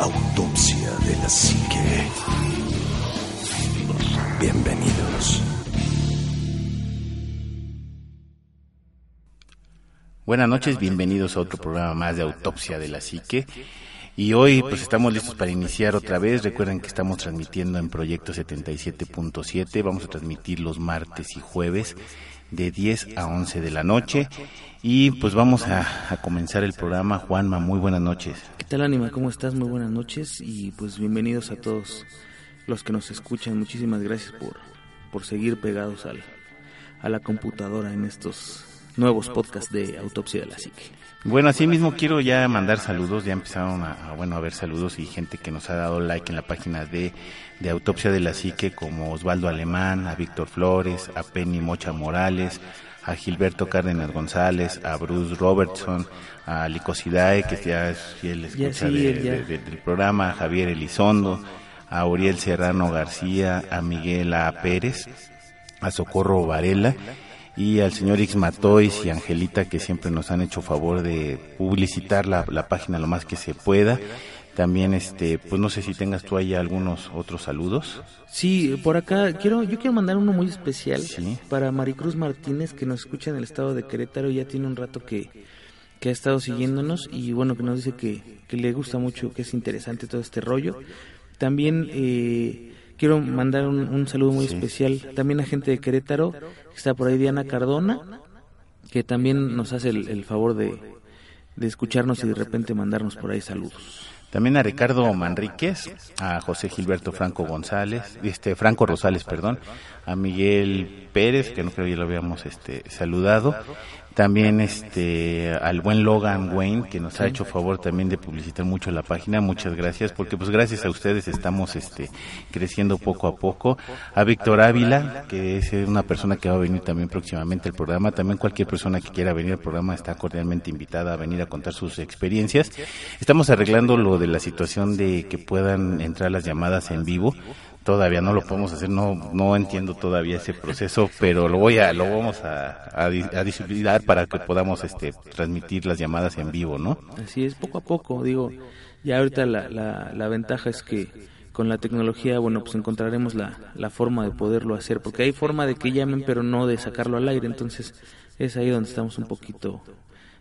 Autopsia de la Psique. Bienvenidos. Buenas noches, bienvenidos a otro programa más de Autopsia de la Psique. Y hoy pues estamos listos para iniciar otra vez. Recuerden que estamos transmitiendo en Proyecto 77.7. Vamos a transmitir los martes y jueves de 10 a 11 de la noche. Y pues vamos a, comenzar el programa. Juanma, muy buenas noches. ¿Qué tal, Anima? ¿Cómo estás? Muy buenas noches y pues bienvenidos a todos los que nos escuchan. Muchísimas gracias por, por seguir pegados al, a la computadora en estos nuevos podcasts de Autopsia de la Psique. Bueno, así mismo quiero ya mandar saludos, ya empezaron a, bueno, a ver saludos y gente que nos ha dado like en la página de, de Autopsia de la Psique, como Osvaldo Alemán, a Víctor Flores, a Penny Mocha Morales, a Gilberto Cárdenas González, a Bruce Robertson, a Licosidae, que ya es fiel escucha del programa, a Javier Elizondo, a Uriel Serrano García, a Miguel A. Pérez, a Socorro Varela y al señor X Matois y Angelita que siempre nos han hecho favor de publicitar la, la, página lo más que se pueda. También, este, pues no sé si tengas tú ahí algunos otros saludos. Sí, por acá quiero, yo quiero mandar uno muy especial para Maricruz Martínez que nos escucha en el estado de Querétaro. Ya tiene un rato que, que ha estado siguiéndonos y bueno, que nos dice que, que le gusta mucho, que es interesante todo este rollo. También eh, Quiero mandar un, saludo muy especial también a gente de Querétaro, que está por ahí Diana Cardona, que también nos hace el, favor de, escucharnos y de repente mandarnos por ahí saludos. También a Ricardo Manríquez, a José Gilberto Franco González, este Franco Rosales, perdón, a Miguel Pérez, que no creo que ya lo habíamos este saludado, también este al buen Logan Wayne que nos ha hecho favor también de publicitar mucho la página. Muchas gracias porque pues gracias a ustedes estamos este creciendo poco a poco. A Víctor Ávila que es una persona que va a venir también próximamente al programa. También cualquier persona que quiera venir al programa está cordialmente invitada a venir a contar sus experiencias. Estamos arreglando lo de la situación de que puedan entrar las llamadas en vivo todavía no lo podemos hacer, no no entiendo todavía ese proceso, pero lo voy a lo vamos a, a, para que podamos este transmitir las llamadas en vivo, ¿no? Así es, poco a poco, digo, ya ahorita la, la, la ventaja es que con la tecnología, bueno, pues encontraremos la, la forma de poderlo hacer, porque hay forma de que llamen, pero no de sacarlo al aire, entonces es ahí donde estamos un poquito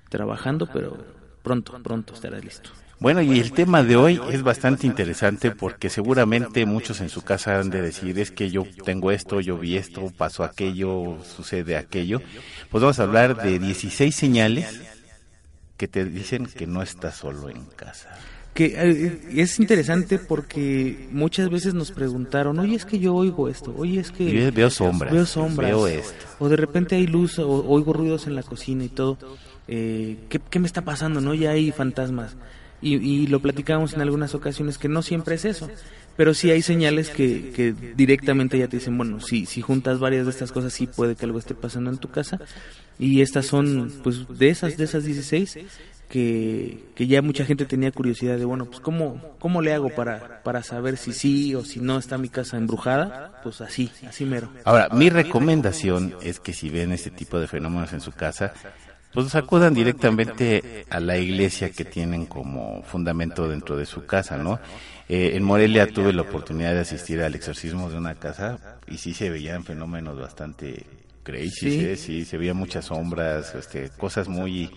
trabajando, pero pronto, pronto estará listo. Bueno, y el tema de hoy es bastante interesante porque seguramente muchos en su casa han de decir, es que yo tengo esto, yo vi esto, pasó aquello, sucede aquello. Pues vamos a hablar de 16 señales que te dicen que no estás solo en casa. Que eh, es interesante porque muchas veces nos preguntaron, oye, es que yo oigo esto, oye, es que... veo sombras. Veo sombras. Veo esto. O de repente hay luz, o oigo ruidos en la cocina y todo. Eh, ¿qué, ¿Qué me está pasando? ¿No? Ya hay fantasmas y, lo platicamos en algunas ocasiones que no siempre es eso, pero sí hay señales que, que directamente ya te dicen, bueno, si, si juntas varias de estas cosas sí puede que algo esté pasando en tu casa y estas son pues de esas, de esas 16 que, que ya mucha gente tenía curiosidad de, bueno, pues cómo, cómo le hago para, para saber si sí o si no está mi casa embrujada, pues así, así mero. Ahora, mi recomendación es que si ven este tipo de fenómenos en su casa, pues acudan directamente a la iglesia que tienen como fundamento dentro de su casa, ¿no? Eh, en Morelia tuve la oportunidad de asistir al exorcismo de una casa y sí se veían fenómenos bastante crazy, sí, ¿eh? sí se veían muchas sombras, este, cosas muy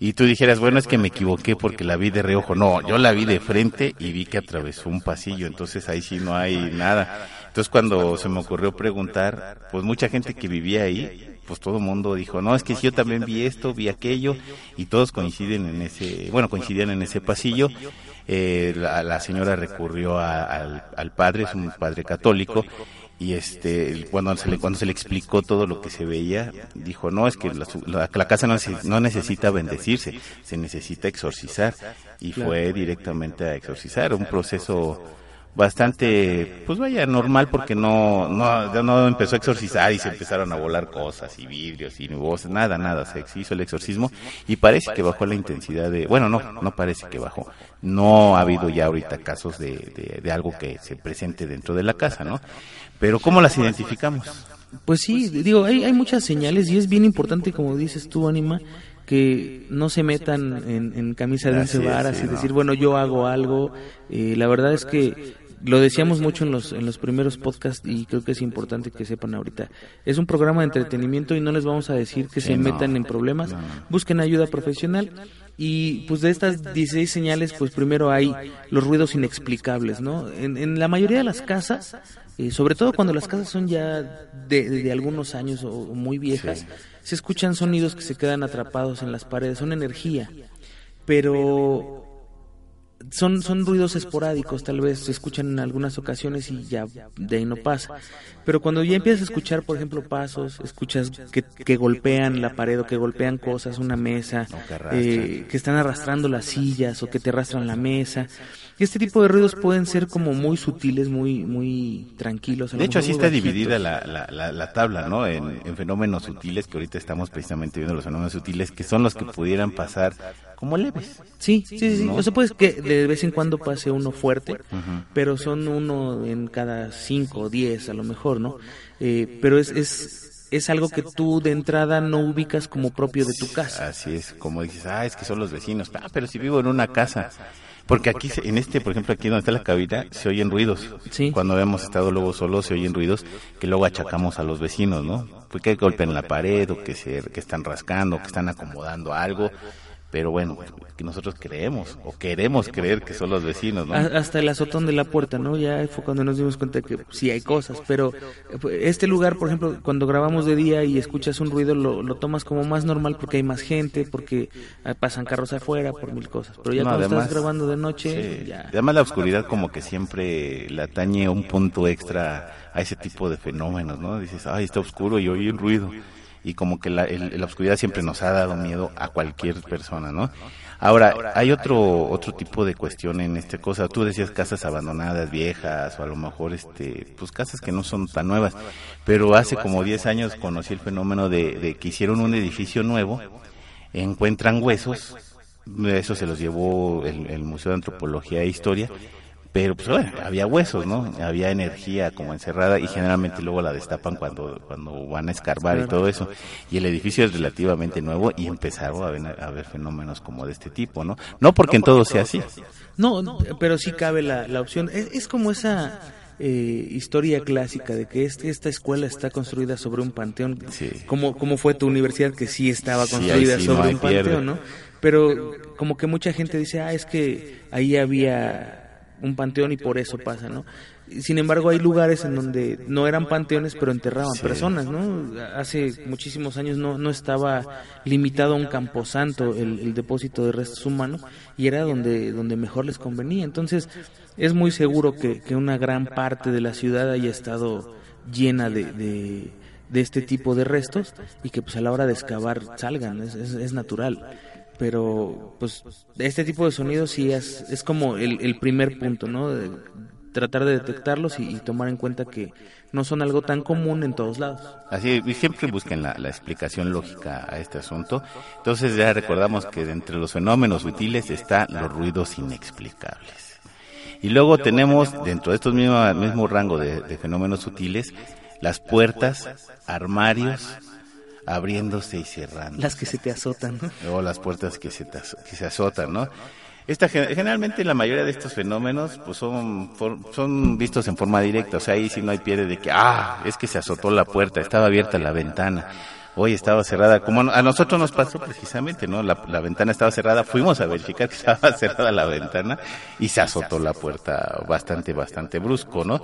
y tú dijeras, bueno, es que me equivoqué porque la vi de reojo. No, yo la vi de frente y vi que atravesó un pasillo, entonces ahí sí no hay nada. Entonces cuando se me ocurrió preguntar, pues mucha gente que vivía ahí pues todo el mundo dijo, no, es que yo también vi esto, vi aquello, y todos coinciden en ese, bueno, coincidían en ese pasillo. Eh, la, señora recurrió al, al padre, es un padre católico, y este cuando se le cuando se le explicó todo lo que se veía dijo no es que la, la, casa no, no, necesita bendecirse se necesita exorcizar y fue directamente a exorcizar un proceso bastante, pues vaya, normal porque no, no, no empezó a exorcizar y se empezaron a volar cosas y vidrios y voces, nada, nada, se hizo el exorcismo y parece que bajó la intensidad de, bueno, no, no parece que bajó, no ha habido ya ahorita casos de, de, algo que se presente dentro de la casa, ¿no? Pero ¿cómo las identificamos? Pues sí, digo, hay, hay muchas señales y es bien importante, como dices tú, Anima, que no se metan en, en camisa de once varas sí, y no. decir, bueno, yo hago algo. Eh, la verdad es que lo decíamos mucho en los, en los primeros podcasts y creo que es importante que sepan ahorita. Es un programa de entretenimiento y no les vamos a decir que Sí, se no. metan en problemas. No. Busquen ayuda profesional. Y pues de estas 16 señales, pues primero hay los ruidos inexplicables, ¿no? En, en la mayoría de las casas, eh, sobre todo cuando las casas son ya de, de algunos años o, o muy viejas, Sí. se escuchan sonidos que se quedan atrapados en las paredes, son energía. Pero son, son ruidos esporádicos, tal vez se escuchan en algunas ocasiones y ya de ahí no pasa. Pero cuando ya empiezas a escuchar, por ejemplo, pasos, escuchas que, que golpean la pared o que golpean cosas, una mesa, eh, que están arrastrando las sillas o que te arrastran la mesa. Y este tipo de ruidos pueden ser como muy sutiles, muy, muy tranquilos. De hecho, así está bajitos. dividida la, la, la, la tabla, ¿no? En, en fenómenos sutiles, que ahorita estamos precisamente viendo los fenómenos sutiles, que son los que pudieran pasar como leves. Sí, sí, sí. O sea, pues que de vez en cuando pase uno fuerte, pero son uno en cada cinco o diez a lo mejor, ¿no? Eh, pero es, es, es algo que tú de entrada no ubicas como propio de tu casa. Así es, como dices, ah, es que son los vecinos. Ah, pero si vivo en una casa. Porque aquí, en este, por ejemplo, aquí donde está la cabina, se oyen ruidos. Sí. Cuando hemos estado luego solos, se oyen ruidos que luego achacamos a los vecinos, ¿no? Porque golpean la pared, o que, se, que están rascando, que están acomodando algo. Pero bueno, que nosotros creemos, o queremos creer que son los vecinos, ¿no? Hasta el azotón de la puerta, ¿no? Ya fue cuando nos dimos cuenta que sí hay cosas, pero eh, este lugar, por ejemplo, cuando grabamos de día y escuchas un ruido, lo, lo tomas como más normal porque hay más gente, porque ah, pasan carros afuera, por mil cosas. Pero ya No, cuando además- estás grabando de noche, Sí. ya... Además la oscuridad como que siempre le atañe un punto extra a ese tipo de fenómenos, ¿no? Dices, ay, está oscuro y oye el ruido. Y como que la, el- la oscuridad siempre nos ha dado miedo a cualquier persona, ¿no? Ahora, hay otro otro tipo de cuestión en esta cosa. Tú decías casas abandonadas, viejas, o a lo mejor este pues casas que no son tan nuevas. Pero hace como 10 años conocí el fenómeno de, de que hicieron un edificio nuevo, encuentran huesos, eso se los llevó el, el Museo de Antropología e Historia, pero pues bueno, había huesos, ¿no? Había energía como encerrada y generalmente luego la destapan cuando, cuando van a escarbar y todo eso. Y el edificio es relativamente nuevo y empezaron a ver, a ver fenómenos como de este tipo, ¿no? No porque en todo sea así. No, no, pero sí cabe la, la opción. Es, es como esa eh, historia clásica de que este, esta escuela está construida sobre un panteón. Sí. Como, como fue tu universidad que sí estaba construida sí, sobre un pierde. panteón, ¿no? Pero como que mucha gente dice, ah, es que ahí había un panteón y por eso pasa, ¿no? Sin embargo, hay lugares en donde no eran panteones, pero enterraban Sí. personas, ¿no? Hace muchísimos años no, no estaba limitado a un camposanto el, el depósito de restos humanos y era donde, donde mejor les convenía. Entonces, es muy seguro que, que una gran parte de la ciudad haya estado llena de, de, de este tipo de restos y que pues a la hora de excavar salgan, es, es, es natural pero pues este tipo de sonidos sí es, es como el, el primer punto, ¿no? De tratar de detectarlos y, y tomar en cuenta que no son algo tan común en todos lados. Así, y siempre busquen la, la explicación lógica a este asunto. Entonces ya recordamos que entre los fenómenos sutiles están los ruidos inexplicables. Y luego tenemos, dentro de estos mismos mismo rango de, de fenómenos sutiles, las puertas, armarios, abriéndose y cerrando. Las que se te azotan, o las puertas que se, te que se azotan, ¿no? Esta, gen- generalmente la mayoría de estos fenómenos pues son, for- son vistos en forma directa, o sea, ahí sí no hay pierde de que, ah, es que se azotó la puerta, estaba abierta la ventana, hoy estaba cerrada, como a nosotros nos pasó precisamente, ¿no? La, la ventana estaba cerrada, fuimos a verificar que estaba cerrada la ventana y se azotó la puerta bastante, bastante brusco, ¿no?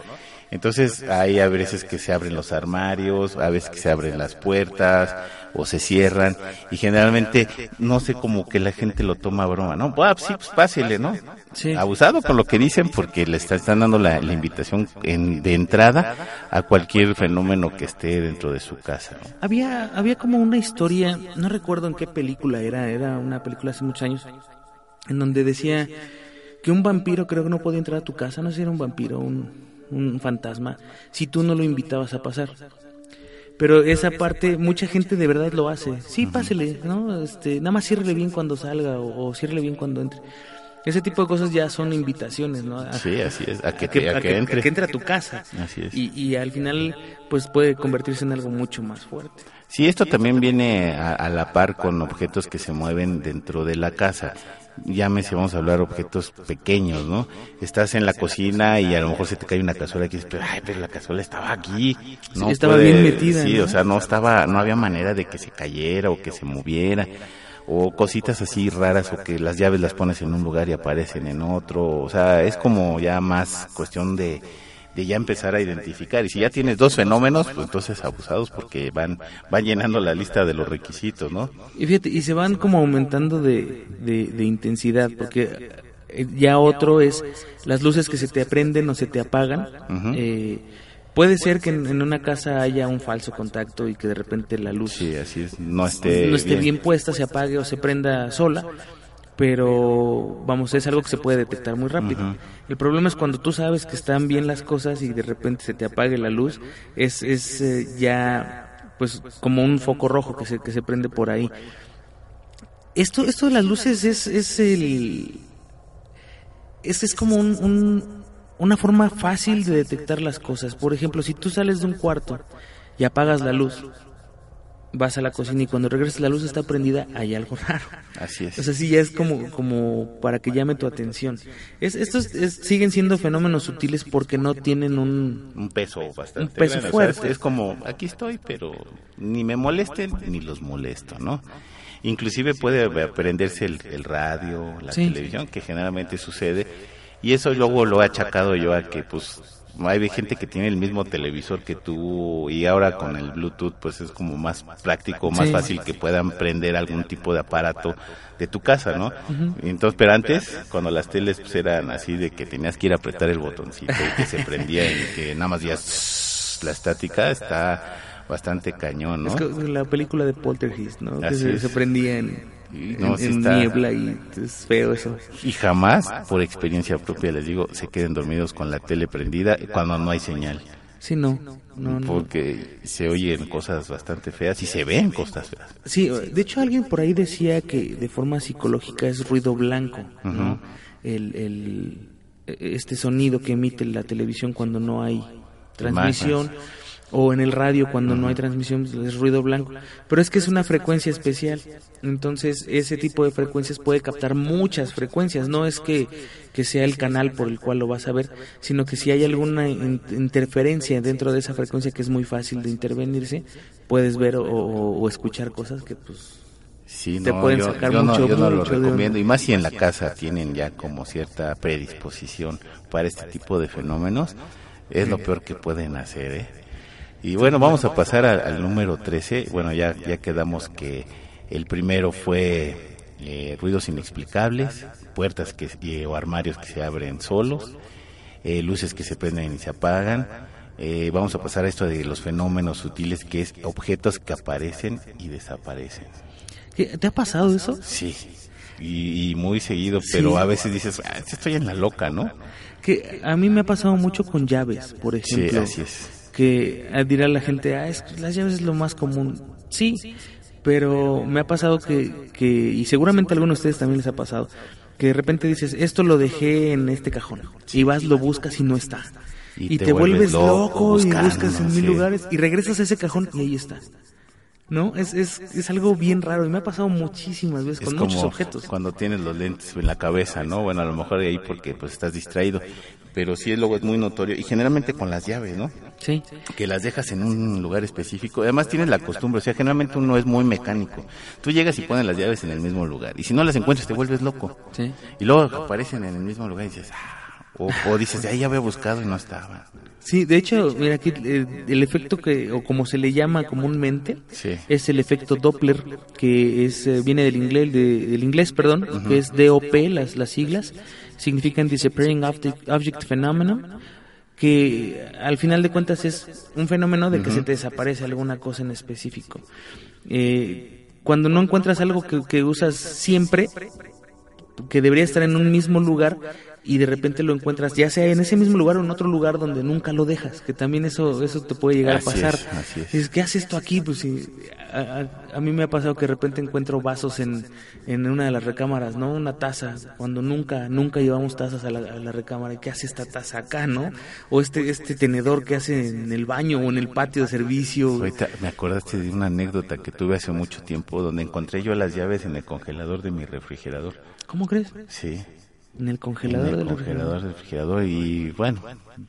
Entonces hay a veces que se abren los armarios, a veces que se abren las puertas o se cierran y generalmente no sé cómo que la gente lo toma a broma, ¿no? Ah, sí, pues pásele, ¿no? Sí. Abusado con lo que dicen porque le está- están dando la, la invitación en- de entrada a cualquier fenómeno que esté dentro de su casa, ¿no? Había, había como una historia, no recuerdo en qué película era, era una película hace muchos años, en donde decía que un vampiro creo que no podía entrar a tu casa, no sé si era un vampiro, un, un fantasma, si tú no lo invitabas a pasar. Pero esa parte, mucha gente de verdad lo hace. Sí, pásele, ¿no? Este, nada más ciérrele bien cuando salga o, o ciérrele bien cuando entre. Ese tipo de cosas ya son invitaciones, ¿no? A, Sí, así es, a que, a que, a que entre. a que entre a tu casa. Así es. Y, y al final, pues puede convertirse en algo mucho más fuerte. Sí, esto también viene a, a la par con objetos que se mueven dentro de la casa. Llámese, vamos a hablar objetos pequeños, ¿no? Estás en la cocina y a lo mejor se te cae una cazuela que dices, pero, ay, pero la cazuela estaba aquí. Sí, estaba bien metida, Sí, ¿no? o sea, no estaba, no había manera de que se cayera o que se moviera. O cositas así raras o que las llaves las pones en un lugar y aparecen en otro. O sea, es como ya más cuestión de, de ya empezar a identificar. Y si ya tienes dos fenómenos, pues entonces abusados porque van, van llenando la lista de los requisitos, ¿no? Y fíjate, y se van como aumentando de, de, de intensidad, porque eh, ya otro es las luces que se te prenden o se te apagan. Eh, puede ser que en, en una casa haya un falso contacto y que de repente la luz Sí, así es. No esté, no esté bien puesta, se apague o se prenda sola, pero vamos, es algo que se puede detectar muy rápido. El problema es cuando tú sabes que están bien las cosas y de repente se te apague la luz, es, es eh, ya pues como un foco rojo que se, que se prende por ahí. Esto, esto de las luces es, es el... Es, es como un, un- una forma fácil de detectar las cosas. Por ejemplo, si tú sales de un cuarto y apagas la luz, vas a la cocina y cuando regresas la luz está prendida, hay algo raro. Así es. O sea, sí, ya es como, como para que llame tu atención. Es, estos es- siguen siendo fenómenos sutiles porque no tienen un... un peso bastante Un peso grande, o sea, fuerte. es, es como aquí estoy pero ni me molesten ni los molesto no inclusive puede prenderse el, el radio la Sí. televisión que generalmente sucede y eso luego lo he achacado yo a que pues hay gente que tiene el mismo televisor que tú y ahora con el Bluetooth pues es como más práctico, más Sí. fácil que puedan prender algún tipo de aparato de tu casa, ¿no? Entonces, pero antes, cuando las teles pues, eran así de que tenías que ir a apretar el botoncito y que se prendía y que nada más ya la estática está bastante cañón, ¿no? Es que la película de Poltergeist, ¿no? Que se, se prendía en, Y no, en- sí en está- niebla y es feo eso. Y jamás, por experiencia propia les digo, se queden dormidos con la tele prendida cuando no hay señal. Sí, no, no, no. Porque se oyen cosas bastante feas y se ven cosas feas. Sí, de hecho alguien por ahí decía que de forma psicológica es ruido blanco, el, el- este sonido que emite la televisión cuando no hay transmisión o en el radio cuando no hay transmisión pues, es ruido blanco, pero es que es una frecuencia especial, entonces ese tipo de frecuencias puede captar muchas frecuencias, no es que, que sea el canal por el cual lo vas a ver, sino que si hay alguna in- interferencia dentro de esa frecuencia que es muy fácil de intervenirse, puedes ver o, escuchar cosas que pues Sí, Te pueden yo, sacar yo no, mucho, yo no mucho recomiendo. Y más si en la casa tienen ya como cierta predisposición para este tipo de fenómenos, es lo peor que pueden hacer, ¿eh? Y bueno, vamos a pasar al, al número 13. Bueno, ya, ya quedamos que el primero fue eh, ruidos inexplicables, puertas que, o armarios que se abren solos, eh, luces que se prenden y se apagan. Eh, vamos a pasar a esto de los fenómenos sutiles, que es objetos que aparecen y desaparecen. ¿Qué- ¿te ha pasado eso? Sí, y, y muy seguido, pero Sí. a veces dices, ah, estoy en la loca, ¿no? Que a mí me ha pasado mucho con llaves, por Sí, ejemplo. así es. Que dirá la gente, ah, es que las llaves es lo más común. Sí, pero me ha pasado que, que, y seguramente a algunos de ustedes también les ha pasado, que de repente dices, esto lo dejé en este cajón. Y vas, lo buscas y no está. Y Y, te te, vuelves vuelves loco loco, buscando, y buscas en mil sí. lugares y regresas a ese cajón y ahí está. ¿No? Es, es, es algo bien raro y me ha pasado muchísimas veces Es con como muchos objetos. cuando tienes los lentes en la cabeza, ¿no? Bueno, a lo mejor ahí porque pues estás distraído, pero sí luego es muy notorio y generalmente con las llaves, ¿no? Sí. que las dejas en un lugar específico. Además tienes la costumbre, o sea, generalmente uno es muy mecánico. Tú llegas y pones las llaves en el mismo lugar. Y si no las encuentras te vuelves loco. Sí. Y luego aparecen en el mismo lugar y dices, ah, o, o dices, ahí ya había buscado y no estaba. Sí, de hecho, mira aquí eh, el efecto que, o como se le llama comúnmente, Sí. es el efecto Doppler, que es eh, viene del inglés, de- del inglés, perdón, que es DOP, las, las siglas, significan Disappearing Object, Object Phenomenon, que al final de cuentas es un fenómeno de que se te desaparece alguna cosa en específico. Eh, cuando no encuentras algo que, que usas siempre, que debería estar en un mismo lugar, y de repente lo encuentras, ya sea en ese mismo lugar o en otro lugar donde nunca lo dejas, que también eso eso te puede llegar Así a pasar. es, así es. Dices, ¿qué hace esto aquí? Pues sí, a, a- a mí me ha pasado que de repente encuentro vasos en, en una de las recámaras, ¿no? Una taza, cuando nunca, nunca llevamos tazas a la, a la recámara. ¿Qué hace esta taza acá, no? O este, este tenedor que hace en el baño o en el patio de servicio. Ahorita me acordaste de una anécdota que tuve hace mucho tiempo donde encontré yo las llaves en el congelador de mi refrigerador. ¿Cómo crees? Sí. En el congelador en el del congelador del refrigerador y bueno,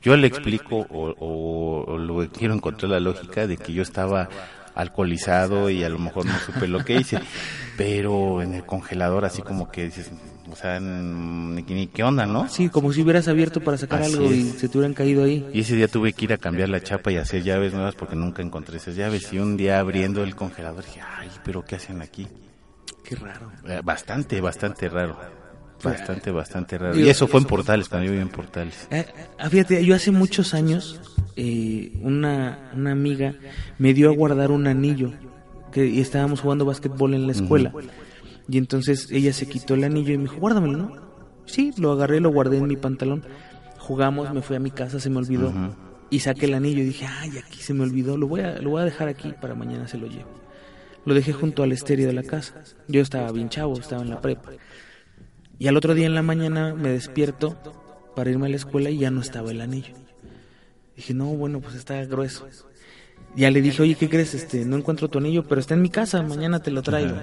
yo le explico o, o- o lo quiero encontrar la lógica de que yo estaba alcoholizado y a lo mejor no supe lo que hice, pero en el congelador así como que dices, o sea, ni, ni qué onda, ¿no? Sí, como si hubieras abierto para sacar Así algo y es. se te hubieran caído ahí. Y ese día tuve que ir a cambiar la chapa y hacer llaves nuevas porque nunca encontré esas llaves. Y un día abriendo el congelador dije, ay, pero ¿qué hacen aquí? Qué raro. Eh, Bastante, bastante raro. Bastante, bastante raro. Digo, Y eso fue en Portales, vivía en Portales. Eh, ah, fíjate, yo hace muchos años, eh, una, una amiga me dio a guardar un anillo, que y estábamos jugando básquetbol en la escuela. Y entonces ella se quitó el anillo y me dijo, guárdamelo, ¿no? Sí, lo agarré, lo guardé en mi pantalón. Jugamos, me fui a mi casa, se me olvidó. Y saqué el anillo y dije, ay, aquí se me olvidó, lo voy a, lo voy a dejar aquí para mañana se lo llevo. Lo dejé junto al estéreo de la casa. Yo estaba bien chavo, estaba en la prepa. Y al otro día en la mañana me despierto para irme a la escuela y ya no estaba el anillo. Dije, no, bueno, pues está grueso. Ya le dije, oye, ¿qué crees? Este, no encuentro tu anillo, pero está en mi casa, mañana te lo traigo.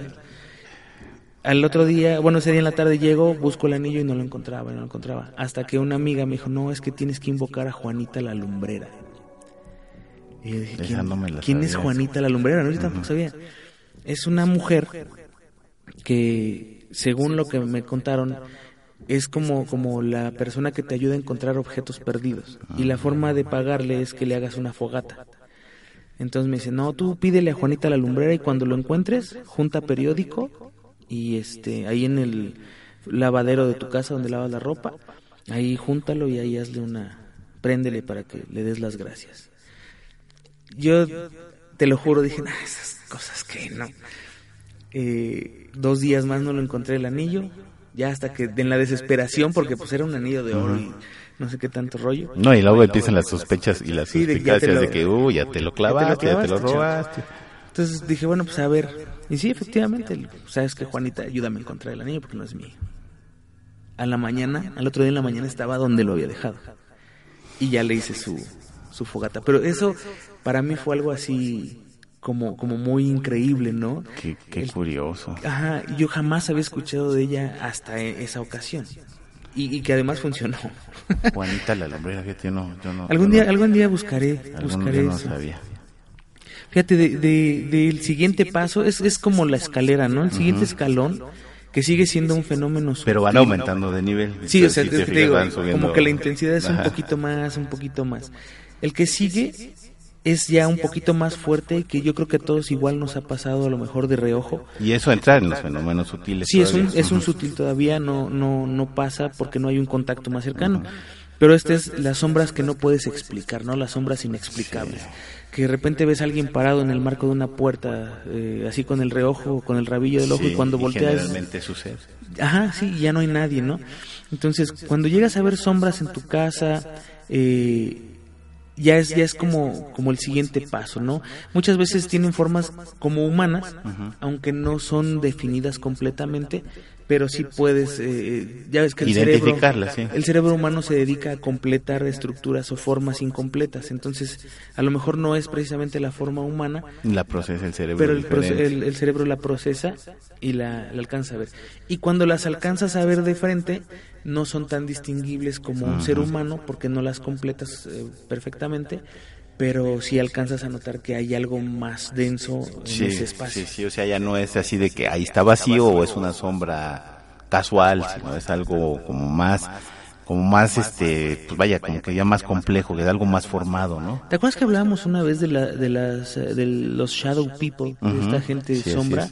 Al otro día, bueno, ese día en la tarde llego, busco el anillo y no lo encontraba, no lo encontraba. Hasta que una amiga me dijo, no, es que tienes que invocar a Juanita la lumbrera. Y yo dije, ¿quién, no es. Juanita la lumbrera? No, yo tampoco sabía. Es una mujer que, según lo que me contaron, es como, como la persona que te ayuda a encontrar objetos perdidos. Y la forma de pagarle es que le hagas una fogata. Entonces me dice, no, tú pídele a Juanita la lumbrera y cuando lo encuentres, junta periódico y este ahí en el lavadero de tu casa donde lavas la ropa, ahí júntalo y ahí hazle una, préndele para que le des las gracias. Yo te lo juro, dije, nah, esas cosas que no. Eh, dos días más no lo encontré el anillo, ya hasta que en la desesperación, porque pues era un anillo de oro y no sé qué tanto rollo. No, y luego empiezan las sospechas y las Sí, suspicacias de que, uy, ya te lo clavaste, ya te lo clavaste, robaste. Entonces dije, bueno, pues a ver. Y sí, efectivamente, sabes que Juanita, ayúdame a encontrar el anillo porque no es mío. A la mañana, al otro día en la mañana estaba donde lo había dejado. Y ya le hice su, su fogata. Pero eso para mí fue algo así como, como muy increíble, ¿no? Qué, qué El- curioso. Ajá, yo jamás había escuchado de ella hasta e- esa ocasión. Y, y que además funcionó. Juanita la lumbrera, fíjate, yo no, yo no. algún yo día, no- algún día buscaré, buscaré eso. sabía. Fíjate, de, de- del siguiente paso es, es como la escalera, ¿no? El siguiente escalón, que sigue siendo un fenómeno Pero van aumentando de nivel. Sí, o sea, Si te, te digo, como que la intensidad es un poquito más, un poquito más. El que sigue es ya un poquito más fuerte, que yo creo que a todos igual nos ha pasado a lo mejor de reojo. Y eso entra en los fenómenos sutiles. Sí, es un, es un sutil todavía, no, no, no pasa porque no hay un contacto más cercano. Pero este es las sombras que no puedes explicar, ¿no? Las sombras inexplicables. Que de repente ves a alguien parado en el marco de una puerta, eh, así con el reojo, con el rabillo del ojo, Sí, y cuando volteas... Generalmente sucede. Ajá, sí, ya no hay nadie, ¿no? Entonces, cuando llegas a ver sombras en tu casa, eh, ya es ya es como como el siguiente paso, ¿no? Muchas veces tienen formas como humanas, aunque no son definidas completamente, pero sí puedes, eh, ya ves que el cerebro, Identificarlas, sí. el cerebro humano se dedica a completar estructuras o formas incompletas, entonces a lo mejor no es precisamente la forma humana, La procesa el cerebro. pero el- el cerebro la procesa y la, la alcanza a ver. Y cuando las alcanzas a ver de frente, no son tan distinguibles como un ser humano porque no las completas eh, perfectamente, pero sí alcanzas a notar que hay algo más denso en Sí, ese espacio. sí, sí, o sea, ya no es así de que ahí está vacío o es una sombra casual, sino es algo como más, como más, este, pues vaya, como que ya más complejo, que es algo más formado, ¿no? ¿Te acuerdas que hablábamos una vez de, la, de, las, eh, de los shadow people, de Ujú, esta gente sí, sombra?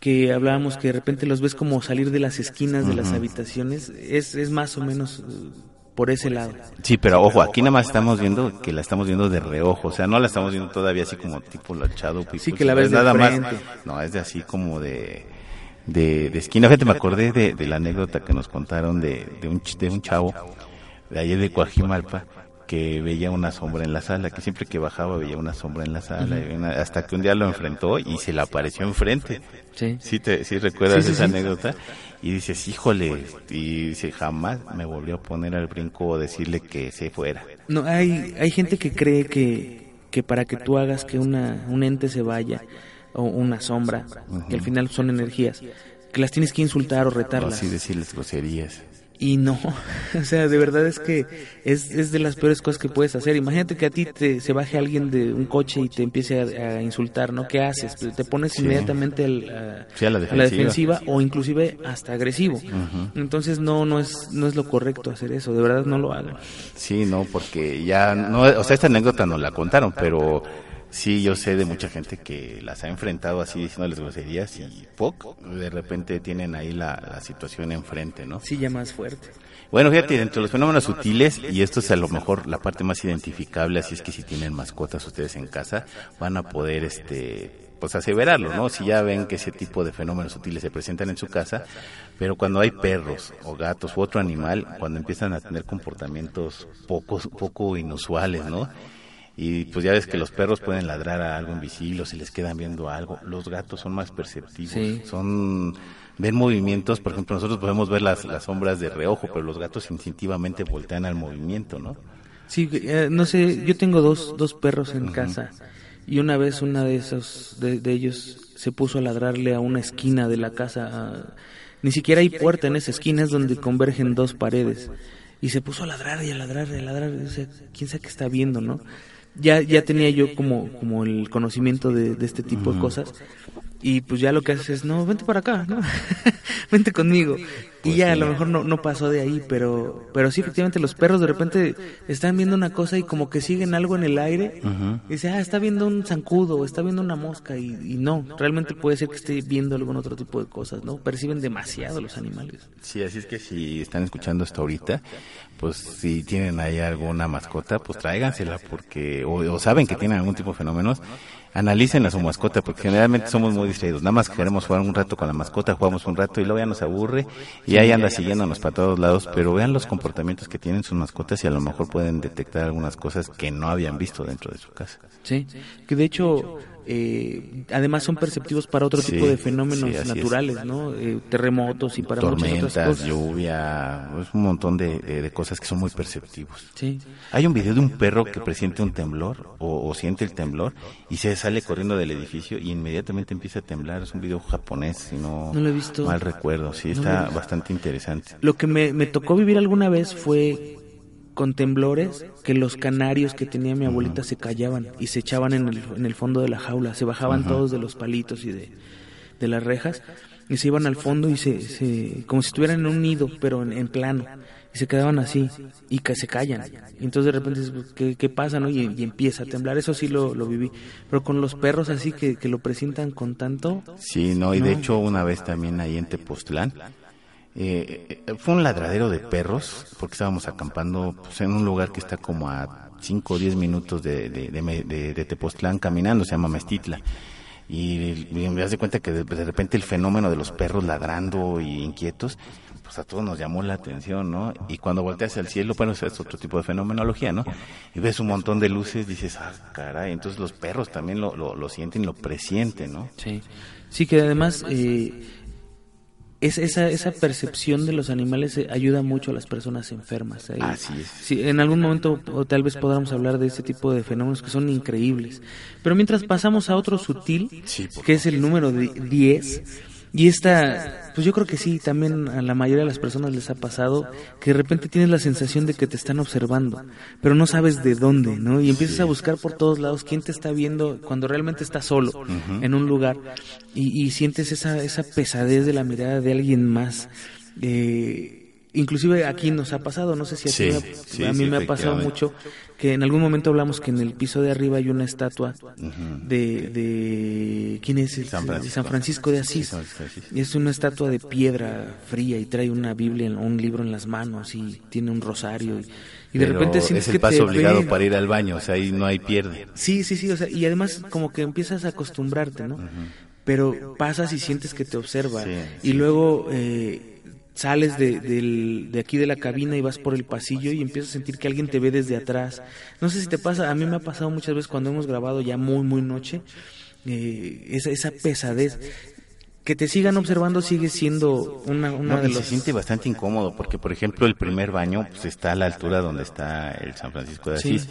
Que hablábamos que de repente los ves como salir de las esquinas de las habitaciones. Es, es más o menos eh, por ese lado. Sí, pero ojo, aquí nada más estamos viendo que la estamos viendo de reojo, o sea, no la estamos viendo todavía así como tipo la Shadow Sí, que la ves es de nada frente. más, no, es de así como de, de, de esquina. Fíjate, me acordé de, de la anécdota que nos contaron de, de, un, de un chavo de ayer de Coajimalpa que veía una sombra en la sala, que siempre que bajaba veía una sombra en la sala, una- hasta que un día lo enfrentó y se le apareció enfrente. Sí. ¿Sí, te, sí recuerdas Sí, sí, esa sí. anécdota? Y dices, híjole, y dice, jamás me volvió a poner al brinco o decirle que se fuera. No, hay, hay gente que cree que, que para que tú hagas que una, un ente se vaya, o una sombra, que al final son energías, que las tienes que insultar o O retarlas. así decirles groserías. Y no, o sea, de verdad es que es, es de las peores cosas que puedes hacer. Imagínate que a ti te, se baje alguien de un coche y te empiece a, a insultar, ¿no? ¿Qué haces? Te pones inmediatamente al- a, Sí, a la a defensiva. defensiva o inclusive hasta agresivo. Entonces no, no es, no es lo correcto hacer eso, de verdad no lo hagan. Sí, no, porque ya, no, o sea, esta anécdota no la contaron, pero sí yo sé de mucha gente que las ha enfrentado así diciéndoles groserías y poc, de repente tienen ahí la, la situación enfrente, ¿no? Sí, ya más fuerte. Bueno, fíjate, dentro de los fenómenos sutiles, y esto es a lo mejor la parte más identificable, así es que si tienen mascotas ustedes en casa, van a poder, este, pues aseverarlo, ¿no? Si ya ven que ese tipo de fenómenos sutiles se presentan en su casa, pero cuando hay perros o gatos u otro animal, cuando empiezan a tener comportamientos poco, poco inusuales, ¿no? Y pues ya ves que los perros pueden ladrar a algo invisible o se les quedan viendo algo. Los gatos son más perceptivos. Sí. Son ven movimientos, por ejemplo, nosotros podemos ver las, las sombras de reojo, pero los gatos instintivamente voltean al movimiento, ¿no? Sí, eh, no sé, yo tengo dos, dos perros en casa y una vez una de esos de, de ellos se puso a ladrarle a una esquina de la casa. ni siquiera hay puerta en esa esquina, es donde convergen dos paredes. Y se puso a ladrar y a ladrar y a ladrar. O sea, quién sabe qué está viendo, ¿no? Ya, ya tenía yo como, como el conocimiento de, de este tipo de cosas. Y pues ya lo que haces es, no, vente para acá, ¿no? vente conmigo. y ya a lo mejor no, no pasó de ahí, pero, pero sí, efectivamente, los perros de repente están viendo una cosa y como que siguen algo en el aire. Y dice, ah, está viendo un zancudo, o está viendo una mosca. Y, y no, realmente puede ser que esté viendo algún otro tipo de cosas, ¿no? Perciben demasiado los animales. Sí, así es que si están escuchando esto ahorita, pues si tienen ahí alguna mascota, pues tráigansela porque, o, o saben que tienen algún tipo de fenómenos, analicen a su mascota porque generalmente somos muy distraídos. Nada más queremos jugar un rato con la mascota, jugamos un rato y luego ya nos aburre y ahí anda siguiéndonos para todos lados, pero vean los comportamientos que tienen sus mascotas y a lo mejor pueden detectar algunas cosas que no habían visto dentro de su casa. Sí, que de hecho, eh, además son perceptivos para otro Sí, tipo de fenómenos sí, así es. naturales, ¿no? Eh, terremotos y para muchas otras Tormentas, cosas. lluvia, es un montón de, de- de cosas que son muy perceptivos. Sí. Hay un video de un perro que presiente un temblor o, o siente el temblor y se sale corriendo del edificio y inmediatamente empieza a temblar. Es un video japonés, si no, No lo he visto. mal recuerdo. Sí, está bastante interesante. Lo que me, me tocó vivir alguna vez fue con temblores que los canarios que tenía mi abuelita se callaban y se echaban en el, en el fondo de la jaula, se bajaban todos de los palitos y de, de las rejas y se iban al fondo y se, se como si estuvieran en un nido pero en, en plano y se quedaban así y que se callan y entonces de repente dices, ¿qué, qué pasa? no? Y, y empieza a temblar, eso sí lo, lo viví pero con los perros así que, que lo presentan con tanto Sí, no, y de hecho una vez también ahí en Tepoztlán, eh, eh, fue un ladradero de perros, porque estábamos acampando pues, en un lugar que está como a 5 o 10 minutos de, de, de, de- Tepoztlán caminando, se llama Mestitla. Y, me das de cuenta que de, repente el fenómeno de los perros ladrando y inquietos, pues a todos nos llamó la atención, ¿no? Y cuando volteas al cielo, bueno, es otro tipo de fenomenología, ¿no? Y ves un montón de luces, dices, ah, caray, entonces los perros también lo, lo, lo sienten, lo presienten, ¿no? Sí, sí que además eh, es, esa, esa percepción de los animales eh, ayuda mucho a las personas enfermas. Ahí- Así es. Sí, en algún momento o tal vez podamos hablar de este tipo de fenómenos que son increíbles. Pero mientras pasamos a otro sutil, Sí, que es el número di- 10, y esta, pues yo creo que sí, también a la mayoría de las personas les ha pasado que de repente tienes la sensación de que te están observando, pero no sabes de dónde, ¿no? Y empiezas a buscar por todos lados quién te está viendo cuando realmente estás solo en un lugar y, y sientes esa, esa pesadez de la mirada de alguien más. Eh, inclusive aquí nos ha pasado, no sé si a, ti Sí, me ha- sí, a mí sí, me ha pasado mucho que en algún momento hablamos que en el piso de arriba hay una estatua de, de ¿quién es? el- San Francisco. San Francisco de Asís. Sí, San Francisco de Asís. Y es una estatua de piedra fría y trae una Biblia un libro en las manos y tiene un rosario y, y de Pero repente sientes es el que paso te obligado ven. para ir al baño, o sea, ahí no hay pierde. Sí, sí, sí, o sea, y además como que empiezas a acostumbrarte, ¿no? pero pasas y sientes que te observa. Sí, y sí. luego eh, sales de, del- de aquí de la cabina y vas por el pasillo y empiezas a sentir que alguien te ve desde atrás. No sé si te pasa, a mí me ha pasado muchas veces cuando hemos grabado ya muy, muy noche, eh, esa, esa pesadez. Que te sigan observando sigue siendo una, una No, de y los... se siente bastante incómodo porque, por ejemplo, el primer baño pues, está a la altura donde está el San Francisco de Sí. Asís.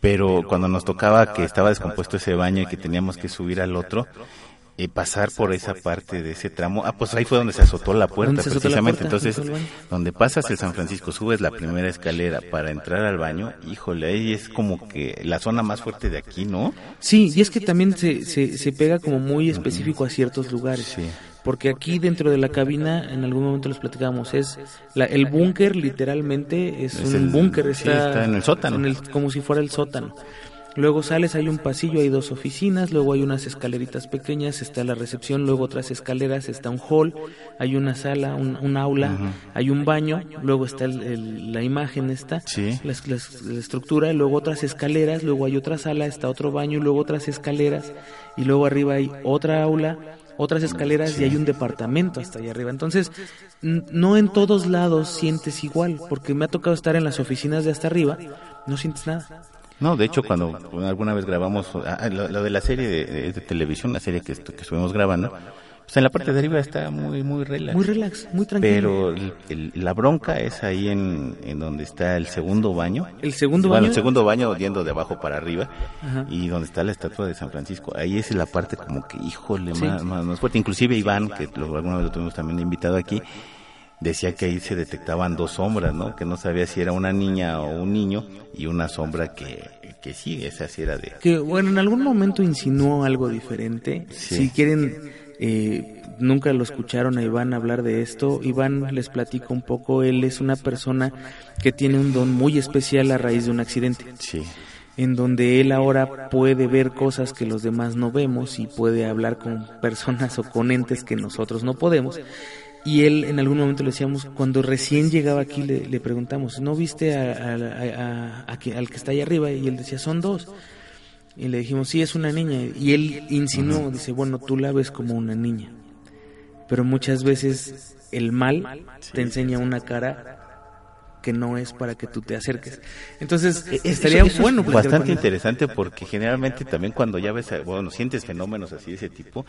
Pero cuando nos tocaba que estaba descompuesto ese baño y que teníamos que subir al otro, y pasar por esa parte de ese tramo, ah, pues ahí fue donde se azotó la puerta, la precisamente. puerta, Entonces, donde pasas el San Francisco, subes la primera escalera para entrar al baño, híjole, ahí es como que la zona más fuerte de aquí, ¿no? Sí, y es que también se, se, se pega como muy específico a ciertos lugares. Sí. Porque aquí dentro de la cabina, en algún momento les platicamos, es la, el búnker literalmente es, Es un búnker, sí, está, está en el sótano. en el- como si fuera el sótano. Luego sales, hay un pasillo, hay dos oficinas, luego hay unas escaleritas pequeñas, está la recepción, luego otras escaleras, está un hall, hay una sala, un, un aula, hay un baño, luego está el- el- la imagen esta, Sí. la, la- la estructura, luego otras escaleras, luego hay otra sala, está otro baño, luego otras escaleras, y luego arriba hay otra aula, otras escaleras y hay un departamento hasta allá arriba. Entonces, no en todos lados sientes igual, porque me ha tocado estar en las oficinas de hasta arriba, no sientes nada. No, de hecho, cuando alguna vez grabamos ah, lo, lo de la serie de, de- de televisión, la serie que, estu- que estuvimos grabando, pues en la parte de arriba está muy, muy relax. Muy relax, muy tranquilo. Pero el- el- la bronca es ahí en, en donde está el segundo baño. El segundo Bueno, baño- el segundo baño yendo de abajo para arriba Ajá. y donde está la estatua de San Francisco. Ahí es la parte como que, híjole, Sí. más, más, más fuerte. Inclusive Iván, que lo- alguna vez lo tuvimos también invitado aquí, decía que ahí se detectaban dos sombras, ¿no? Que no sabía si era una niña o un niño y una sombra que, que sí, esa sí era de... que bueno, en algún momento insinuó algo diferente. Sí. Si quieren, eh, nunca lo escucharon a Iván hablar de esto. Iván les platico un poco. Él es una persona que tiene un don muy especial a raíz de un accidente. Sí. en donde él ahora puede ver cosas que los demás no vemos y puede hablar con personas o con entes que nosotros no podemos. Y él en algún momento le decíamos, cuando recién llegaba aquí le, le preguntamos, ¿no viste a- a- que- al que está ahí arriba? Y él decía, son dos. Y le dijimos, sí, es una niña. Y él insinuó, dice, bueno, tú la ves como una niña. Pero muchas veces el mal te enseña una cara que no es para que tú te acerques. Entonces, estaría Eso- eso es bueno bastante interesante porque generalmente también cuando ya ves, bueno, sientes fenómenos así de ese tipo,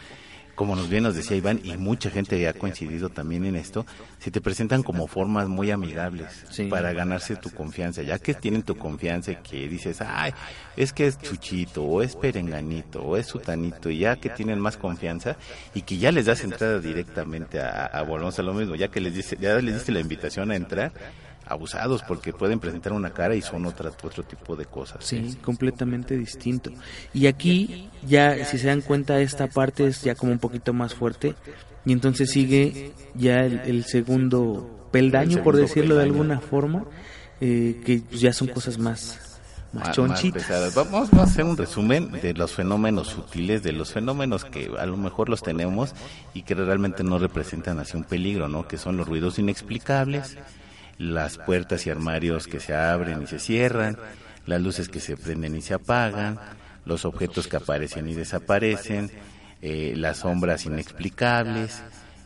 como nos bien nos decía Iván, y mucha gente ha coincidido también en esto, se te presentan como formas muy amigables Sí. para ganarse tu confianza, ya que tienen tu confianza y que dices, ay, es que es Chuchito, o es Perenganito, o es Sutanito, y ya que tienen más confianza y que ya les das entrada directamente a, a volvemos a lo mismo, ya que les dice, ya les diste la invitación a entrar, abusados porque pueden presentar una cara y son otra, otro tipo de cosas. Sí, completamente distinto. Y aquí, ya, si se dan cuenta, esta parte es ya como un poquito más fuerte. Y entonces sigue ya el, el segundo peldaño, El por decirlo de alguna forma, eh, que pues ya son cosas más, más más-. Vamos, vamos a hacer un resumen de los fenómenos sutiles, de los fenómenos que a lo mejor los tenemos y que realmente no representan así un peligro, ¿no? Que son los ruidos inexplicables, las puertas y armarios que se abren y se cierran, las luces que se prenden y se apagan, los objetos que aparecen y desaparecen, eh, las sombras inexplicables,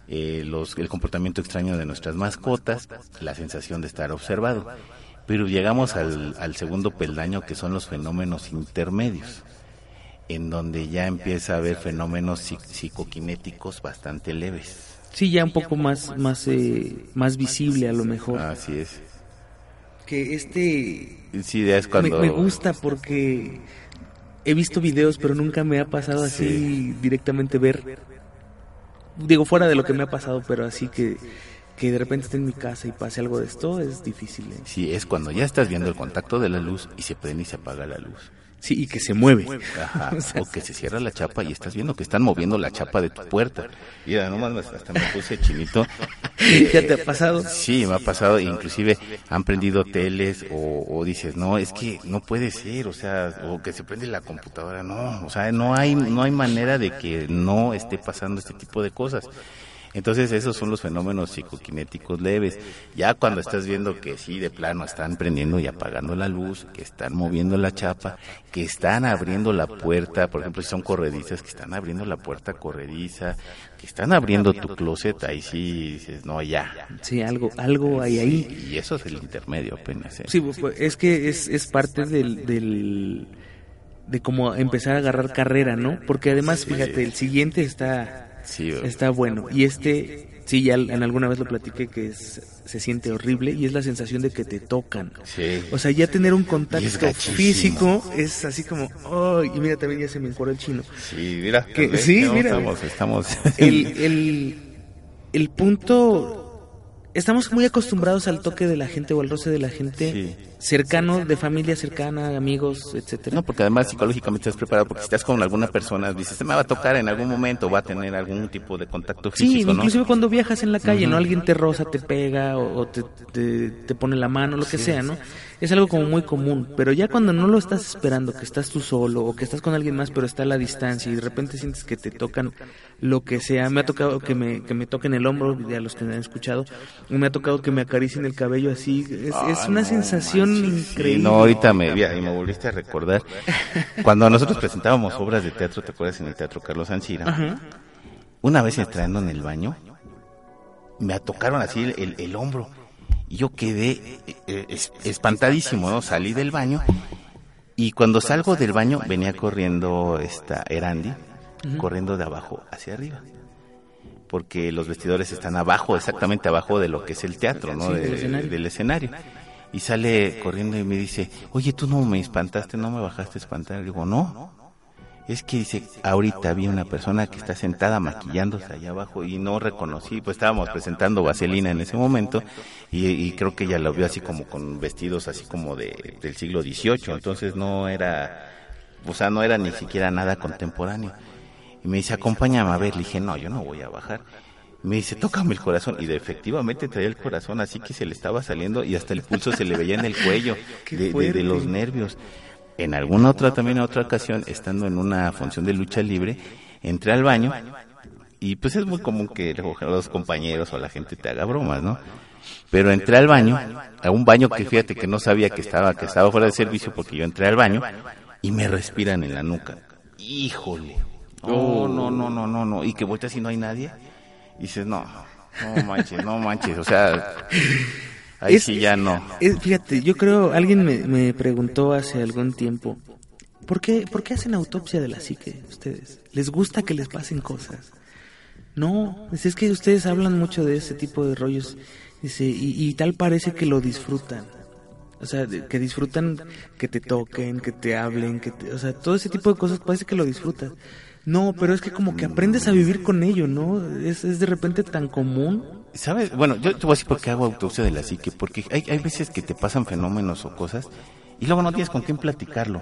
eh, el comportamiento extraño de nuestras mascotas, la sensación de estar observado. Pero llegamos al, al segundo peldaño que son los fenómenos intermedios, en donde ya empieza a haber fenómenos psi- psicoquinéticos bastante leves. Sí, ya un poco más, más, eh, más visible a lo mejor. Así es. Que este Sí, ya es me, cuando... me gusta porque he visto videos, pero nunca me ha pasado así Sí. directamente ver. Digo, fuera de lo que me ha pasado, pero así que, que de repente esté en mi casa y pase algo de esto es difícil. ¿eh? Sí, es cuando ya estás viendo el contacto de la luz y se prende y se apaga la luz. Sí, y que se mueve. Ajá. O que se cierra la chapa y estás viendo que están moviendo la chapa de tu puerta. Mira, nomás hasta me puse chinito. ¿Ya te ha pasado? Sí, me ha pasado, inclusive han prendido teles o, o dices, no, es que no puede ser, o sea, o que se prende la computadora, no, o sea, no hay, no hay manera de que no esté pasando este tipo de cosas. Entonces esos son los fenómenos psicoquinéticos leves. Ya cuando estás viendo que sí, de plano están prendiendo y apagando la luz, que están moviendo la chapa, que están abriendo la puerta, por ejemplo, si son corredizas, que están abriendo la puerta corrediza, que están abriendo tu closet, ahí sí dices, no, ya. Sí, algo, algo hay ahí. Y eso es el intermedio apenas. ¿eh? Sí, pues, es que es, es parte del, del de cómo empezar a agarrar carrera, ¿no? Porque además, fíjate, el siguiente está Sí, está bueno y este sí ya en alguna vez lo platiqué que es, se siente horrible y es la sensación de que te tocan. Sí. O sea, ya tener un es contacto físico es así como, oh, y mira también ya se me encoró el chino. Sí, mira. Sí, mira. Estamos, estamos. El, el, el punto estamos muy acostumbrados al toque de la gente o al roce de la gente Sí. cercano, de familia cercana, amigos, etcétera. No, porque además psicológicamente estás preparado, porque si estás con alguna persona, dices, se me va a tocar en algún momento, va a tener algún tipo de contacto Sí, físico, ¿no? inclusive cuando viajas en la calle, ¿no? Alguien te roza, te pega o, o te, te, te pone la mano, lo que sea, ¿no? Es algo como muy común, pero ya cuando no lo estás esperando, que estás tú solo o que estás con alguien más, pero está a la distancia y de repente sientes que te tocan lo que sea. Me ha tocado que me, que me toquen el hombro, de a los que me han escuchado, me ha tocado que me acaricien el cabello así. Es, es Ah, una no sensación manches. Sí, increíble. no, ahorita me, me volviste a recordar. Cuando nosotros presentábamos obras de teatro, ¿te acuerdas? En el Teatro Carlos Ancira. Ajá. Una vez entrando en el baño, me tocaron así el, el- el hombro. Y yo quedé eh, es- espantadísimo, ¿no? Salí del baño y cuando salgo del baño venía corriendo esta Erandi, corriendo de abajo hacia arriba. Porque los vestidores están abajo, exactamente abajo de lo que es el teatro, ¿no? Sí, De- del escenario. del escenario. Y sale corriendo y me dice, oye, tú no me espantaste, no me bajaste a espantar. Le digo, no, es que dice, ahorita vi una persona que está sentada maquillándose allá abajo y no reconocí, pues estábamos presentando Vaselina en ese momento y, y creo que ella lo vio así como con vestidos así como de, del siglo XVIII, entonces no era, o sea, no era ni siquiera nada contemporáneo. Y me dice, acompáñame a ver, le dije, no, yo no voy a bajar. Me dice, tócame el corazón. Y de, efectivamente traía el corazón así que se le estaba saliendo y hasta el pulso se le veía en el cuello de, de- de fuerte. los nervios. En alguna otra, también en otra ocasión, estando en una función de lucha libre, entré al baño y pues es muy común que los compañeros o la gente te haga bromas, ¿no? Pero entré al baño, a un baño que fíjate que no sabía que estaba, que estaba fuera de servicio porque yo entré al baño y me respiran en la nuca. Híjole. No, no, no, no, no, no. Y que volteas y no hay nadie. Y dices, no, no manches, no manches. O sea, ahí Es- sí ya no. Es- fíjate, yo creo, alguien me, me preguntó hace algún tiempo, ¿por qué, ¿por qué hacen autopsia de la psique ustedes? ¿Les gusta que les pasen cosas? No, es es que ustedes hablan mucho de ese tipo de rollos, dice, y, y tal parece que lo disfrutan. O sea, que disfrutan que te toquen, que te hablen, que te- o sea, todo ese tipo de cosas parece que lo disfrutas. No, pero es que como que aprendes a vivir con ello, ¿no? Es, es de repente tan común. ¿Sabes? Bueno, yo te voy a decir por qué hago autopsia de la psique. Porque hay, hay veces que te pasan fenómenos o cosas y luego no tienes con quién platicarlo.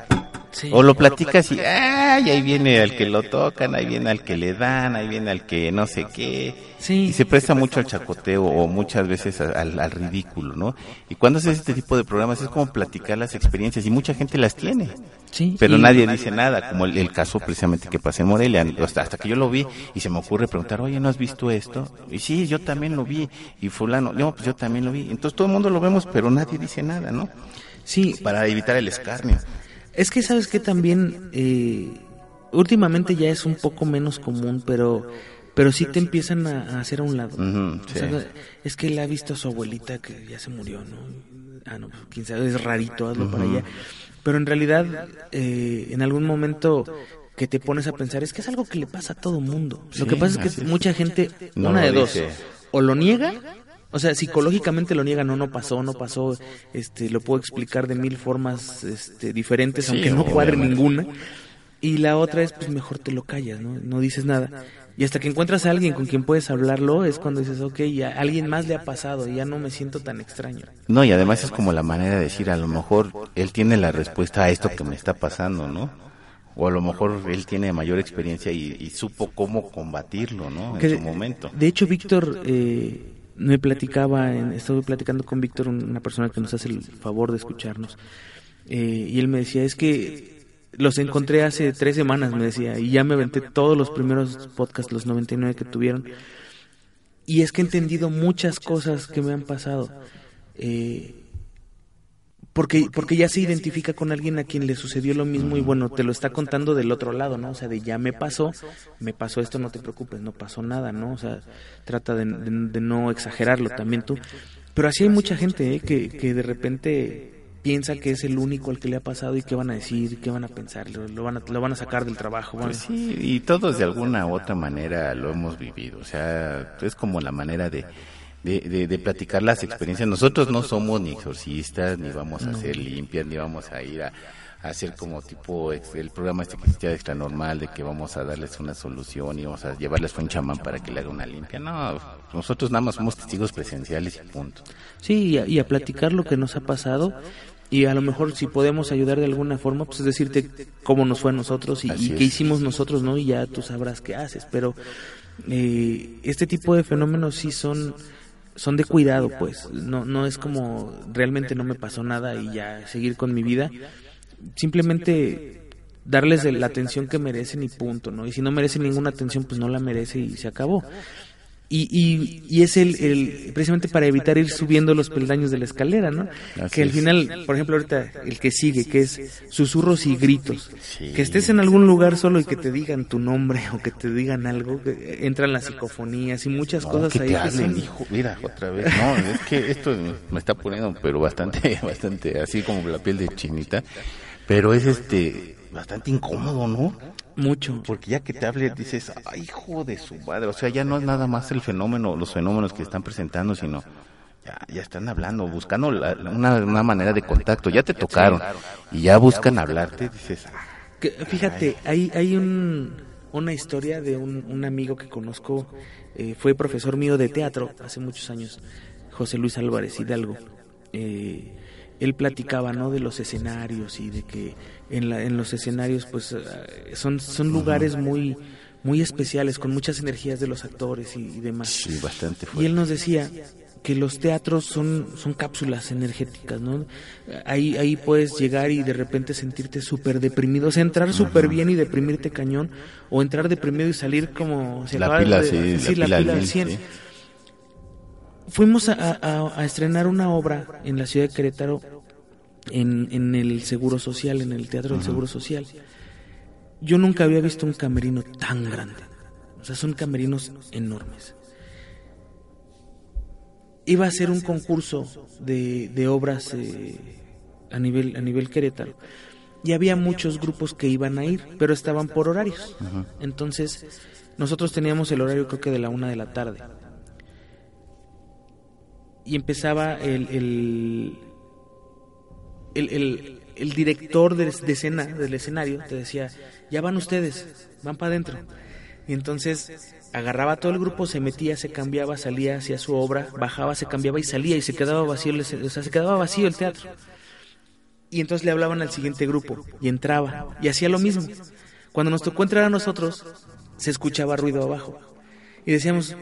Sí. O lo platicas y ¡ay! ahí viene al que lo tocan, ahí viene al que le dan, ahí viene al que no sé qué. Sí. Y se presta mucho al chacoteo o muchas veces al, al ridículo, ¿no? Y cuando haces este tipo de programas es como platicar las experiencias y mucha gente las tiene. Sí, Pero nadie dice nada, como el, el caso precisamente que pasé en Morelia, hasta, hasta que yo lo vi y se me ocurre preguntar, oye, ¿no has visto esto? Y sí, yo también lo vi, y fulano, no, pues yo también lo vi. Entonces todo el mundo lo vemos, pero nadie dice nada, ¿no? Sí, Para evitar el escarnio. Es que sabes que también eh, últimamente ya es un poco menos común, pero pero sí te empiezan a, a hacer a un lado. Sí. sea, es que él ha visto a su abuelita que ya se murió, ¿no? Ah, no, pues, quién sabe, es rarito, hazlo para allá. Pero en realidad, eh, en algún momento que te pones a pensar, es que es algo que le pasa a todo mundo. Sí, lo que pasa es que mucha gente, No una de dos, dice. o lo niega, o sea, psicológicamente lo niega, no, no pasó, no pasó, este, lo puedo explicar de mil formas este, diferentes, Sí, aunque no cuadre ninguna. Y la otra es, pues mejor te lo callas, ¿no? No dices nada. Y hasta que encuentras a alguien con quien puedes hablarlo, es cuando dices, ok, ya a alguien más le ha pasado, y ya no me siento tan extraño. No, y además es como la manera de decir, a lo mejor él tiene la respuesta a esto que me está pasando, ¿no? O a lo mejor él tiene mayor experiencia y, y supo cómo combatirlo, ¿no? En Que su momento. De hecho, Víctor eh, me platicaba, estuve platicando con Víctor, un- una persona que nos hace el favor de escucharnos, eh, y él me decía, es que los encontré hace tres semanas, me decía, y ya me aventé todos los primeros podcasts, los 99 que tuvieron, y es que he entendido muchas cosas que me han pasado. Eh, porque, porque ya se identifica con alguien a quien le sucedió lo mismo y bueno, te lo está contando del otro lado, ¿no? O sea, de ya me pasó, me pasó esto, no te preocupes, no pasó nada, ¿no? O sea, trata de, de, no exagerarlo también tú. Pero así hay mucha gente ¿eh? que, que de repente piensa que es el único al que le ha pasado y qué van a decir, qué van a pensar, lo, van, a, lo van a sacar del trabajo. Pues sí, y todos de alguna u otra manera lo hemos vivido, o sea, es como la manera de, de, de, platicar las experiencias. Nosotros no somos ni exorcistas, ni vamos a hacer limpias, ni vamos a ir a, hacer como tipo el programa este que de extra normal de que vamos a darles una solución y vamos a llevarles a un chamán para que le haga una limpia. No, nosotros nada más somos testigos presenciales y punto. Sí, y a, platicar lo que nos ha pasado y a lo mejor si podemos ayudar de alguna forma, pues es decirte cómo nos fue a nosotros y, qué hicimos nosotros, ¿no? Y ya tú sabrás qué haces. Pero eh, este tipo de fenómenos sí son son de cuidado, pues. No, no es como realmente no me pasó nada y ya seguir con mi vida. Simplemente darles la atención que merecen y punto, ¿no? Y si no merecen ninguna atención, pues no la merece y se acabó. Y, y, y es el, el, precisamente para evitar ir subiendo los peldaños de la escalera, ¿no? que al final, por ejemplo, ahorita el que sigue, que es susurros y gritos. Que estés en algún lugar solo y que te digan tu nombre o que te digan algo, entran las psicofonías y muchas cosas que ahí. Te hacen, hijo, mira, otra vez. No, es que esto me está poniendo, pero bastante, bastante, así como la piel de chinita. Pero es este, bastante incómodo, ¿no? Mucho. Porque ya que te hable dices, ay, hijo de su madre. O sea, ya no es nada más el fenómeno, los fenómenos que están presentando, sino ya, ya están hablando, buscando una, una, manera de contacto. Ya te tocaron y ya buscan hablarte. Dices, ah, fíjate, hay, hay un, una historia de un, un amigo que conozco, eh, fue profesor mío de teatro hace muchos años, José Luis Álvarez Hidalgo. Eh, él platicaba no de los escenarios y de que en, la, en los escenarios pues eh, son son lugares muy muy especiales con muchas energías de los actores y, demás. Sí, bastante y él nos decía que los teatros son son cápsulas energéticas no ahí ahí puedes llegar y de repente sentirte súper deprimido o sea entrar súper bien y deprimirte cañón o entrar deprimido y salir como se la pila, sí, la, pila, al 100 fuimos a, estrenar una obra en la ciudad de Querétaro en, en el Seguro Social, en el Teatro del Seguro Social. Yo nunca había visto un camerino tan grande. O sea, son camerinos enormes. Iba a ser un concurso de, de obras eh, a, nivel, a nivel Querétaro. Y había muchos grupos que iban a ir, pero estaban por horarios. Entonces, nosotros teníamos el horario creo que de la una de la tarde y empezaba el, el, el, el, director de, escena, del escenario, te decía, ya van ustedes, van para adentro. Y entonces agarraba todo el grupo, se metía, se cambiaba, salía, hacía su obra, bajaba, se cambiaba y salía y se quedaba vacío, o sea, se quedaba vacío el teatro. Y entonces le hablaban al siguiente grupo y entraba y hacía lo mismo. Cuando nos tocó entrar a nosotros, se escuchaba ruido abajo. Y decíamos,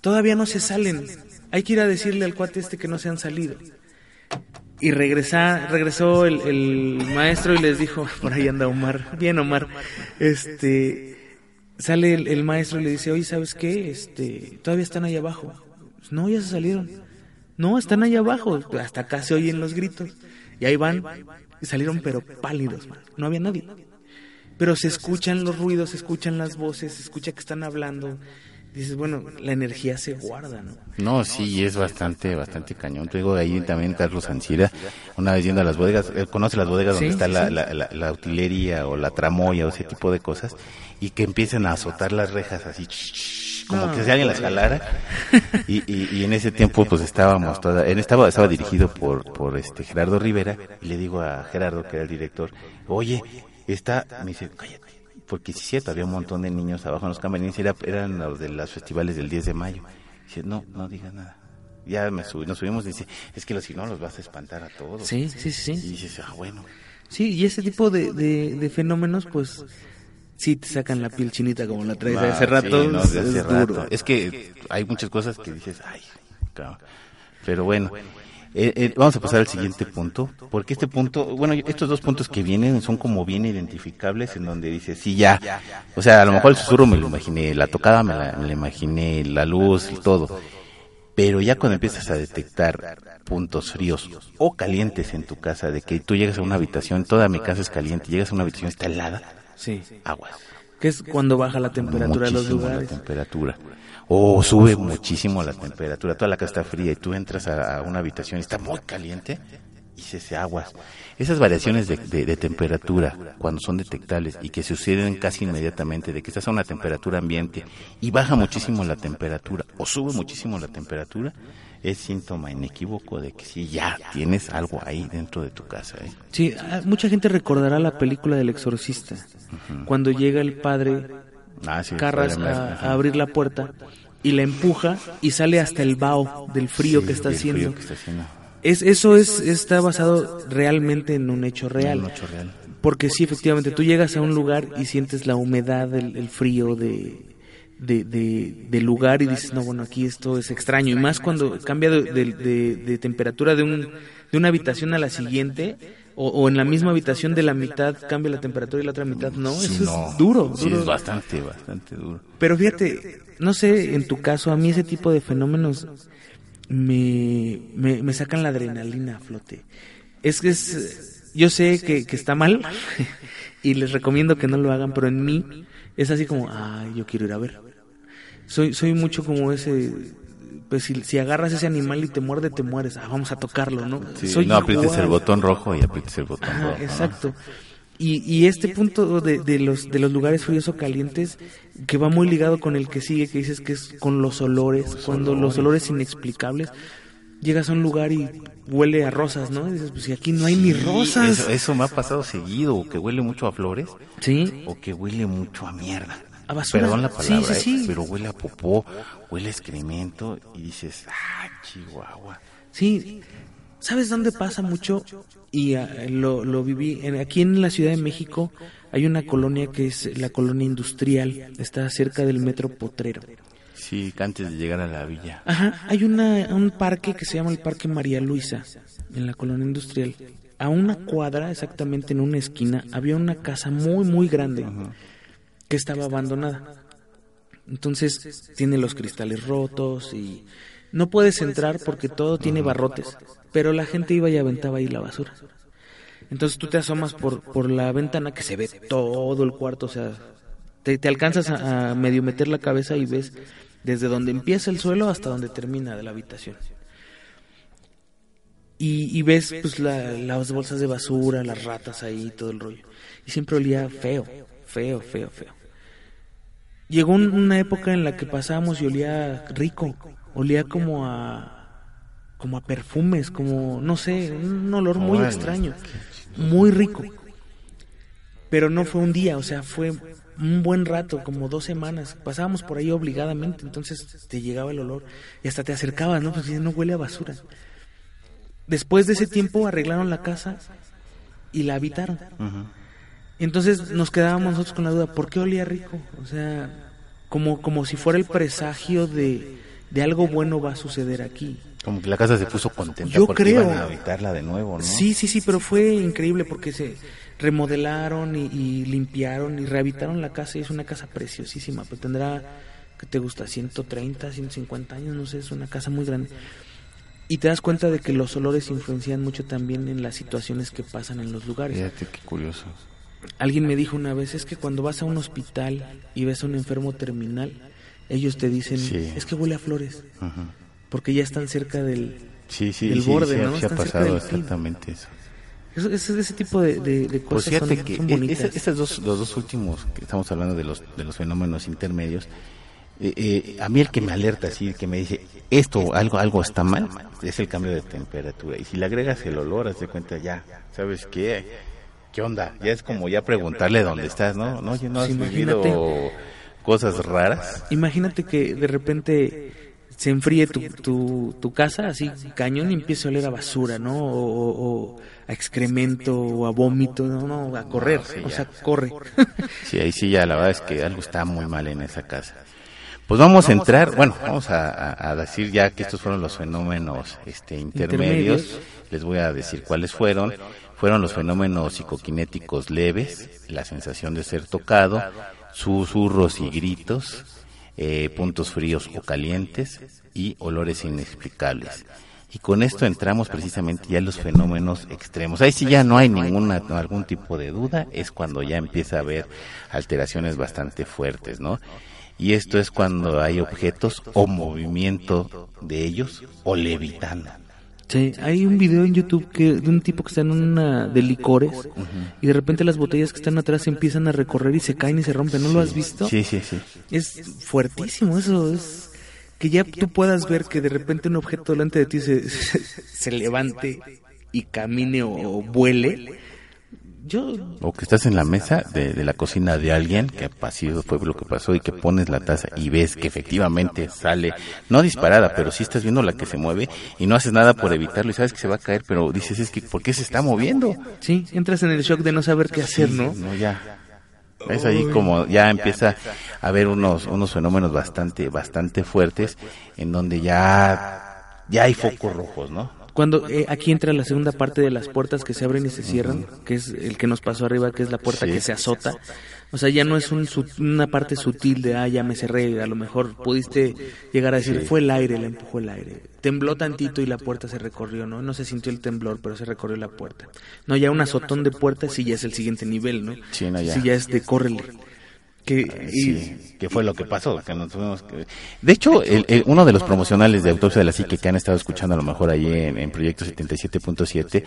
todavía no se salen, hay que ir a decirle al cuate este que no se han salido. Y regresa, regresó el, maestro y les dijo, por ahí anda Omar, bien Omar, este, sale el, maestro y le dice, oye, ¿sabes qué? Este, todavía están ahí abajo. No, ya se salieron. No, están ahí abajo. Hasta acá se oyen los gritos. Y ahí van, y salieron pero pálidos, no había nadie. Pero se escuchan los ruidos, se escuchan las voces, se escucha que están hablando dices, bueno, la energía se guarda, ¿no? No, sí, es bastante, bastante cañón. Te digo, ahí también Carlos Ancira, una vez yendo a las bodegas, él conoce las bodegas donde está La, la, la, utilería o la tramoya o ese tipo de cosas, y que empiecen a azotar las rejas así, como que si alguien las jalara. Y, y, y, en ese tiempo, pues estábamos toda, él estaba, estaba dirigido por, por este Gerardo Rivera, y le digo a Gerardo, que era el director, oye, está, me dice, cállate porque sí es cierto, había un montón de niños abajo en los camarines, era, eran los de los festivales del 10 de mayo. Dice, no, no digas nada. Ya me subí, nos subimos y dice, es que si no los vas a espantar a todos. Sí, sí, sí. Y dices, ah, bueno. Sí, y ese tipo de, de, fenómenos, pues, sí te sacan la piel chinita como la traes hace rato. no, es, hace rato. es que hay muchas cosas que dices, ay, claro. Pero bueno, Eh, eh, vamos a pasar al siguiente punto, porque este punto, bueno, estos dos puntos que vienen son como bien identificables en donde dice, sí, ya, o sea, a lo mejor el susurro me lo imaginé, la tocada me la, me la imaginé, la luz y todo, pero ya cuando empiezas a detectar puntos fríos o calientes en tu casa, de que tú llegas a una habitación, toda mi casa es caliente, llegas a una habitación está helada, Sí. aguas. Que es cuando baja la temperatura de los lugares. La temperatura. O sube muchísimo la temperatura. Toda la casa está fría y tú entras a, a una habitación y está muy caliente y se hace aguas. Esas variaciones de, de- de temperatura, cuando son detectables y que suceden casi inmediatamente, de que estás a una temperatura ambiente y baja muchísimo la temperatura o sube muchísimo la temperatura, es síntoma inequívoco de que sí, ya tienes algo ahí dentro de tu casa. ¿eh? Sí, ah, mucha gente recordará la película del exorcista. Cuando llega el padre Ah, sí, Carras a, abrir la puerta y la empuja y sale hasta el vaho del frío Sí, que está haciendo. que está haciendo. Es, eso es, está basado realmente en un hecho real. Un hecho real. Porque sí, efectivamente, tú llegas a un lugar y sientes la humedad, el, el frío de, de, de- lugar y dices, no, bueno, aquí esto es extraño. Y más cuando cambia de, temperatura de, un, de una habitación a la siguiente, o, o en la misma habitación de la mitad cambia la temperatura y la otra mitad no. Sí, Eso no. es duro, Sí, duro. es bastante, bastante duro. Pero fíjate, no sé, en tu caso, a mí ese tipo de fenómenos me, me, me sacan la adrenalina a flote. Es que es, yo sé que, que está mal y les recomiendo que no lo hagan, pero en mí es así como, ay, yo quiero ir a ver. Soy, soy mucho como ese, pues si, si agarras ese animal y te muerde, te mueres. Ah, vamos a tocarlo, ¿no? Sí, Soy no aprietes igual. el botón rojo y aprietes el botón Ajá, rojo. ¿no? exacto. Y, y este punto de, de los de los lugares fríos o calientes que va muy ligado con el que sigue que dices que es con los olores cuando los olores inexplicables llegas a un lugar y huele a rosas no y dices pues si aquí no hay ni rosas Eso, eso me ha pasado seguido, o que huele mucho a flores, sí o que huele mucho a mierda. A basura. Perdón la palabra, sí, ¿eh? sí. pero huele a popó, huele a excremento, y dices, ah, chihuahua. sí sabes dónde pasa mucho y ah, lo, lo viví en, aquí en la Ciudad de México hay una colonia que es la colonia industrial está cerca del metro Potrero Sí, antes de llegar a la villa. Ajá, hay una, un parque que se llama el Parque María Luisa, en la colonia industrial. A una cuadra, exactamente en una esquina, había una casa muy, muy grande que estaba abandonada. Entonces, tiene los cristales rotos y no puedes entrar porque todo tiene barrotes, pero la gente iba y aventaba ahí la basura. Entonces tú te asomas por, por la ventana que se ve todo el cuarto, o sea, te, te alcanzas a, a medio meter la cabeza y ves desde donde empieza el suelo hasta donde termina de la habitación. Y, y ves pues la- las bolsas de basura, las ratas ahí, todo el rollo. Y siempre olía feo, feo, feo, feo. Llegó un- una época en la que pasábamos y olía rico, olía como a como a perfumes, como no sé, un olor muy extraño, muy rico. Pero no fue un día, o sea, fue un buen rato, como dos semanas. Pasábamos por ahí obligadamente, entonces te llegaba el olor y hasta te acercabas, ¿no? Pues no huele a basura. Después de ese tiempo arreglaron la casa y la habitaron. Ujú. Entonces nos quedábamos nosotros con la duda, ¿por qué olía rico? O sea, como, como si fuera el presagio de, de algo bueno va a suceder aquí. Como que la casa se puso contenta Yo porque creo. iban a habitarla de nuevo, ¿no? Sí, sí, sí, pero fue increíble porque se remodelaron y, y limpiaron y rehabilitaron la casa y es una casa preciosísima, pues tendrá, ¿qué te gusta? 130, 150 años, no sé, es una casa muy grande. Y te das cuenta de que los olores influencian mucho también en las situaciones que pasan en los lugares. Fíjate qué curioso. Alguien me dijo una vez, es que cuando vas a un hospital y ves a un enfermo terminal, ellos te dicen, Sí. es que huele a flores, porque ya están cerca del... Sí, sí, Del sí, borde, sí, ¿no? sí ha pasado exactamente eso. Eso, ese, ese tipo de, de- de Pues cosas fíjate son, que son e- bonitas. estos dos, los dos últimos que estamos hablando de los, de los fenómenos intermedios, eh, eh, a mí el que me alerta así, el que me dice esto, algo, algo está mal, es el cambio de temperatura. Y si le agregas el olor, haz de cuenta ya, ¿sabes qué? ¿Qué onda? Ya es como ya preguntarle dónde estás, ¿no? No, no has vivido imagínate. cosas raras. Imagínate que de repente se enfríe tu, tu, tu casa así cañón y empiece a oler a basura, ¿no? O, o- o a excremento o a vómito, no, no, a correr, sí, o sea, corre. Sí, ahí sí ya la verdad es que algo está muy mal en esa casa. Pues vamos a entrar, bueno, vamos a, a decir ya que estos fueron los fenómenos este. Intermedios. Les voy a decir cuáles fueron. Fueron los fenómenos psicoquinéticos leves, la sensación de ser tocado, susurros y gritos, eh, puntos fríos o calientes y olores inexplicables. Y con esto entramos precisamente ya en los fenómenos extremos. Ahí sí ya no hay ninguna, algún tipo de duda, es cuando ya empieza a haber alteraciones bastante fuertes, ¿no? Y esto es cuando hay objetos o movimiento de ellos o levitan. Sí, hay un video en YouTube que de un tipo que está en una de licores y de repente las botellas que están atrás empiezan a recorrer y se caen y se rompen. ¿No lo has visto? Sí, sí, sí. Es fuertísimo eso, es que ya tú puedas ver que de repente un objeto delante de ti se, se, levante y camine o, o vuele. Yo O que estás en la mesa de, de la cocina de alguien, que así fue lo que pasó, y que pones la taza y ves que efectivamente sale, no disparada, pero sí estás viendo la que se mueve y no haces nada por evitarlo y sabes que se va a caer, pero dices, es que, ¿por qué se está moviendo? sí, entras en el shock de no saber qué hacer, ¿no? No, ya. Es ahí como ya empieza a haber unos, unos fenómenos bastante, bastante fuertes en donde ya, ya hay focos rojos, ¿no? Cuando eh, aquí entra la segunda parte de las puertas que se abren y se cierran, que es el que nos pasó arriba, que es la puerta Sí. que se azota. O sea, ya no es un, una parte sutil de, ah, ya me cerré, a lo mejor pudiste llegar a decir, Sí. fue el aire, le empujó el aire. Tembló tantito y la puerta se recorrió, ¿no? No se sintió el temblor, pero se recorrió la puerta. No, ya un azotón de puertas sí ya es el siguiente nivel, ¿no? Sí, no, ya. Sí, ya es de córrele. Que, y- Sí, que fue lo que pasó. Que nos tuvimos que- De hecho, el- el- uno de los promocionales de Autopsia de la Psique que han estado escuchando a lo mejor ahí en, en Proyecto 77.7,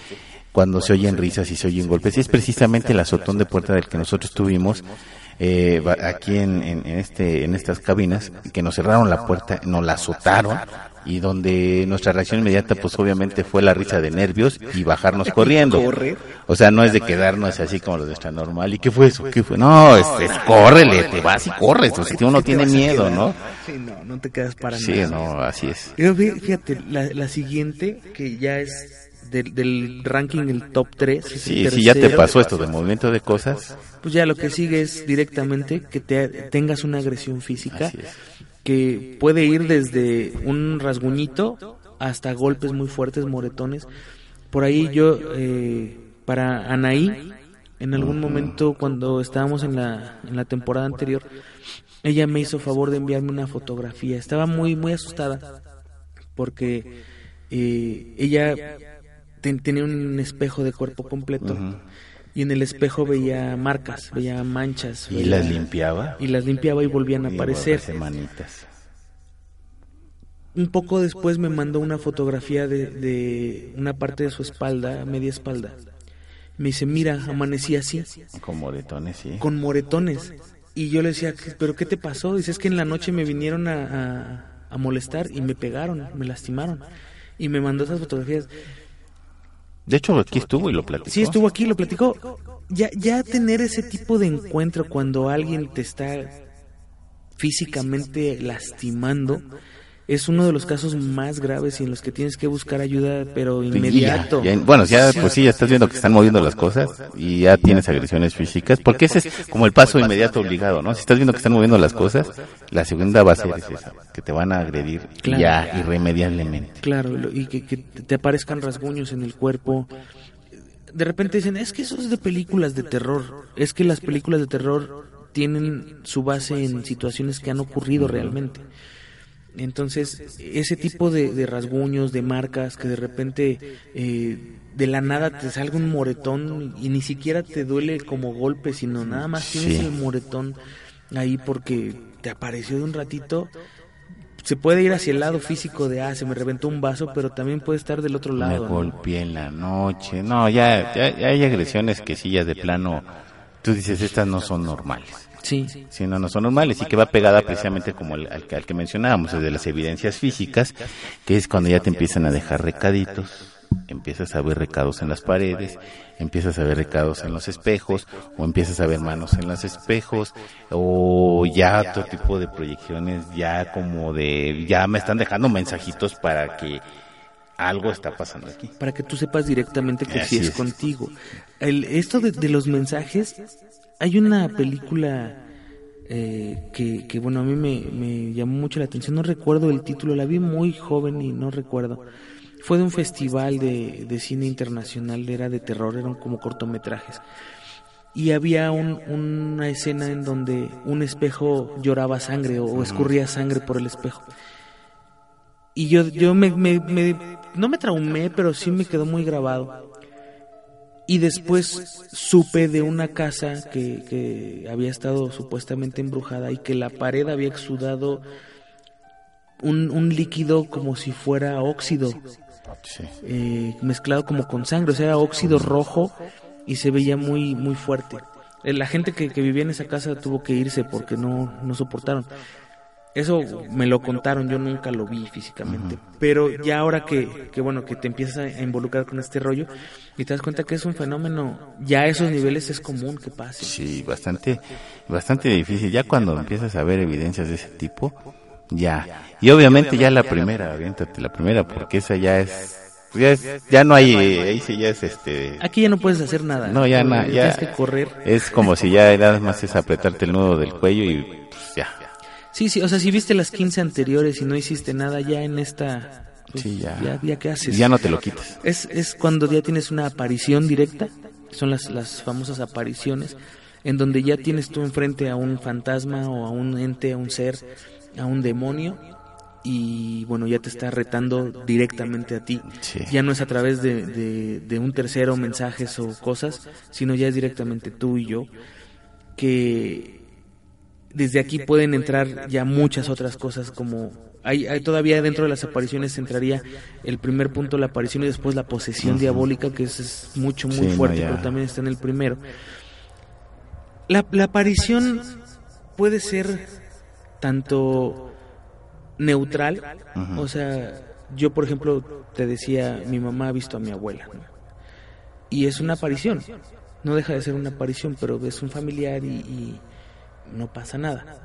cuando se oyen risas y se oyen golpes, es precisamente el azotón de puerta del que nosotros tuvimos eh, va- aquí en- en este, en estas cabinas, que nos cerraron la puerta, nos la azotaron y donde nuestra reacción inmediata pues obviamente fue la risa de nervios y bajarnos corriendo. O sea, no es de quedarnos así como lo de nuestra normal. ¿Y qué fue eso? ¿Qué fue? No, es, es córrele, te vas y corres. O sea, uno tiene miedo, ¿no? Sí, no, no te quedas para Sí, nada. no, así es. Pero fíjate, la, la siguiente, que ya es del, del ranking, el top 3. Sí, sí, ya te pasó esto de movimiento de cosas. Pues ya lo que sigue es directamente que te, tengas una agresión física Así es. Que puede ir desde un rasguñito hasta golpes muy fuertes, moretones. Por ahí yo, eh, para Anaí, en algún momento cuando estábamos en la, en la temporada anterior, ella me hizo favor de enviarme una fotografía. Estaba muy, muy asustada porque eh, ella ten- tenía un espejo de cuerpo completo. Y en el espejo veía marcas, veía manchas. Y veía- las limpiaba. y las limpiaba y volvían a y aparecer. manitas. Un poco después me mandó una fotografía de, de una parte de su espalda, media espalda. Me dice, mira, amanecí así, Con moretones, sí. con moretones. Y yo le decía, "¿Qué- ¿pero qué te pasó? Dice, es que en la noche me vinieron a, a- a molestar y me pegaron, me lastimaron. Y me mandó esas fotografías. De hecho, aquí estuvo y lo platicó. Sí, estuvo aquí, lo platicó. Ya, ya tener ese tipo de encuentro cuando alguien te está físicamente lastimando es uno de los casos más graves y en los que tienes que buscar ayuda, pero inmediato. ya- ya- bueno, ya pues sí, ya estás viendo que están moviendo las cosas y ya tienes agresiones físicas, porque ese es como el paso inmediato obligado, ¿no? Si estás viendo que están moviendo las cosas, la segunda va a ser esa, que te van a agredir Claro. ya irremediablemente. Claro, y que, que te aparezcan rasguños en el cuerpo. De repente dicen, es que eso es de películas de terror. Es que las películas de terror tienen su base en situaciones que han ocurrido realmente. Entonces, ese tipo de, de rasguños, de marcas, que de repente eh, de la nada te salga un moretón y ni siquiera te duele como golpe, sino nada más tienes Sí. el moretón ahí porque te apareció de un ratito, se puede ir hacia el lado físico de, ah, se me reventó un vaso, pero también puede estar del otro Me lado. ¿no? golpeé en la noche. No, ya, ya, ya hay agresiones que sí, ya de plano, tú dices, estas no son normales. Sí, Sí, no, no son normales y que va pegada precisamente como el- al, que- al que mencionábamos, desde las evidencias físicas, que es cuando ya te empiezan a dejar recaditos, empiezas a ver recados en las paredes, empiezas a ver recados en los espejos, o empiezas a ver manos en los espejos, o ya otro tipo de proyecciones, ya como de, ya me están dejando mensajitos para que algo está pasando aquí. para que tú sepas directamente que Así sí es, es. contigo. El, esto de, de los mensajes, hay una película eh, que, que, bueno, a mí me, me llamó mucho la atención. No recuerdo el título, la vi muy joven y no recuerdo. Fue de un festival de, de cine internacional, era de terror, eran como cortometrajes. Y había un, una escena en donde un espejo lloraba sangre o, o escurría sangre por el espejo. Y yo, yo me, me, me, no me traumé, pero sí me quedó muy grabado. Y después supe de una casa que, que había estado supuestamente embrujada y que la pared había exudado un, un líquido como si fuera óxido, Sí. eh, mezclado como con sangre, o sea, era óxido rojo y se veía muy, muy fuerte. Eh, La gente que, que vivía en esa casa tuvo que irse porque no, no soportaron. Eso me lo contaron, yo nunca lo vi físicamente. Pero ya ahora que, que, bueno, que te empiezas a involucrar con este rollo y te das cuenta que es un fenómeno, ya a esos niveles es común que pase. Sí, bastante, bastante difícil. Ya cuando empiezas a ver evidencias de ese tipo, ya. Y obviamente ya la primera, aviéntate la primera, porque esa ya es, ya es, ya no hay, ahí sí ya es este, Aquí ya no puedes hacer nada. no, ya, na- ya, Tienes que correr. es como si ya nada más es apretarte el nudo del cuello y pues, ya. Sí, sí, o sea, si viste las 15 anteriores y no hiciste nada, ya en esta... pues, Sí, ya. ya. Ya, ¿qué haces? Ya no te lo quitas. Es, es cuando ya tienes una aparición directa, son las, las famosas apariciones, en donde ya tienes tú enfrente a un fantasma o a un ente, a un ser, a un demonio, y bueno, ya te está retando directamente a ti. Sí. Ya no es a través de, de, de un tercero, mensajes o cosas, sino ya es directamente tú y yo, que desde aquí pueden entrar ya muchas otras cosas como hay, hay todavía dentro de las apariciones entraría el primer punto la aparición y después la posesión diabólica que es, es mucho muy Sí, fuerte pero también está en el primero. La, la aparición puede ser tanto neutral o sea yo por ejemplo te decía mi mamá ha visto a mi abuela ¿no? y es una aparición no deja de ser una aparición pero es un familiar y- y no pasa nada.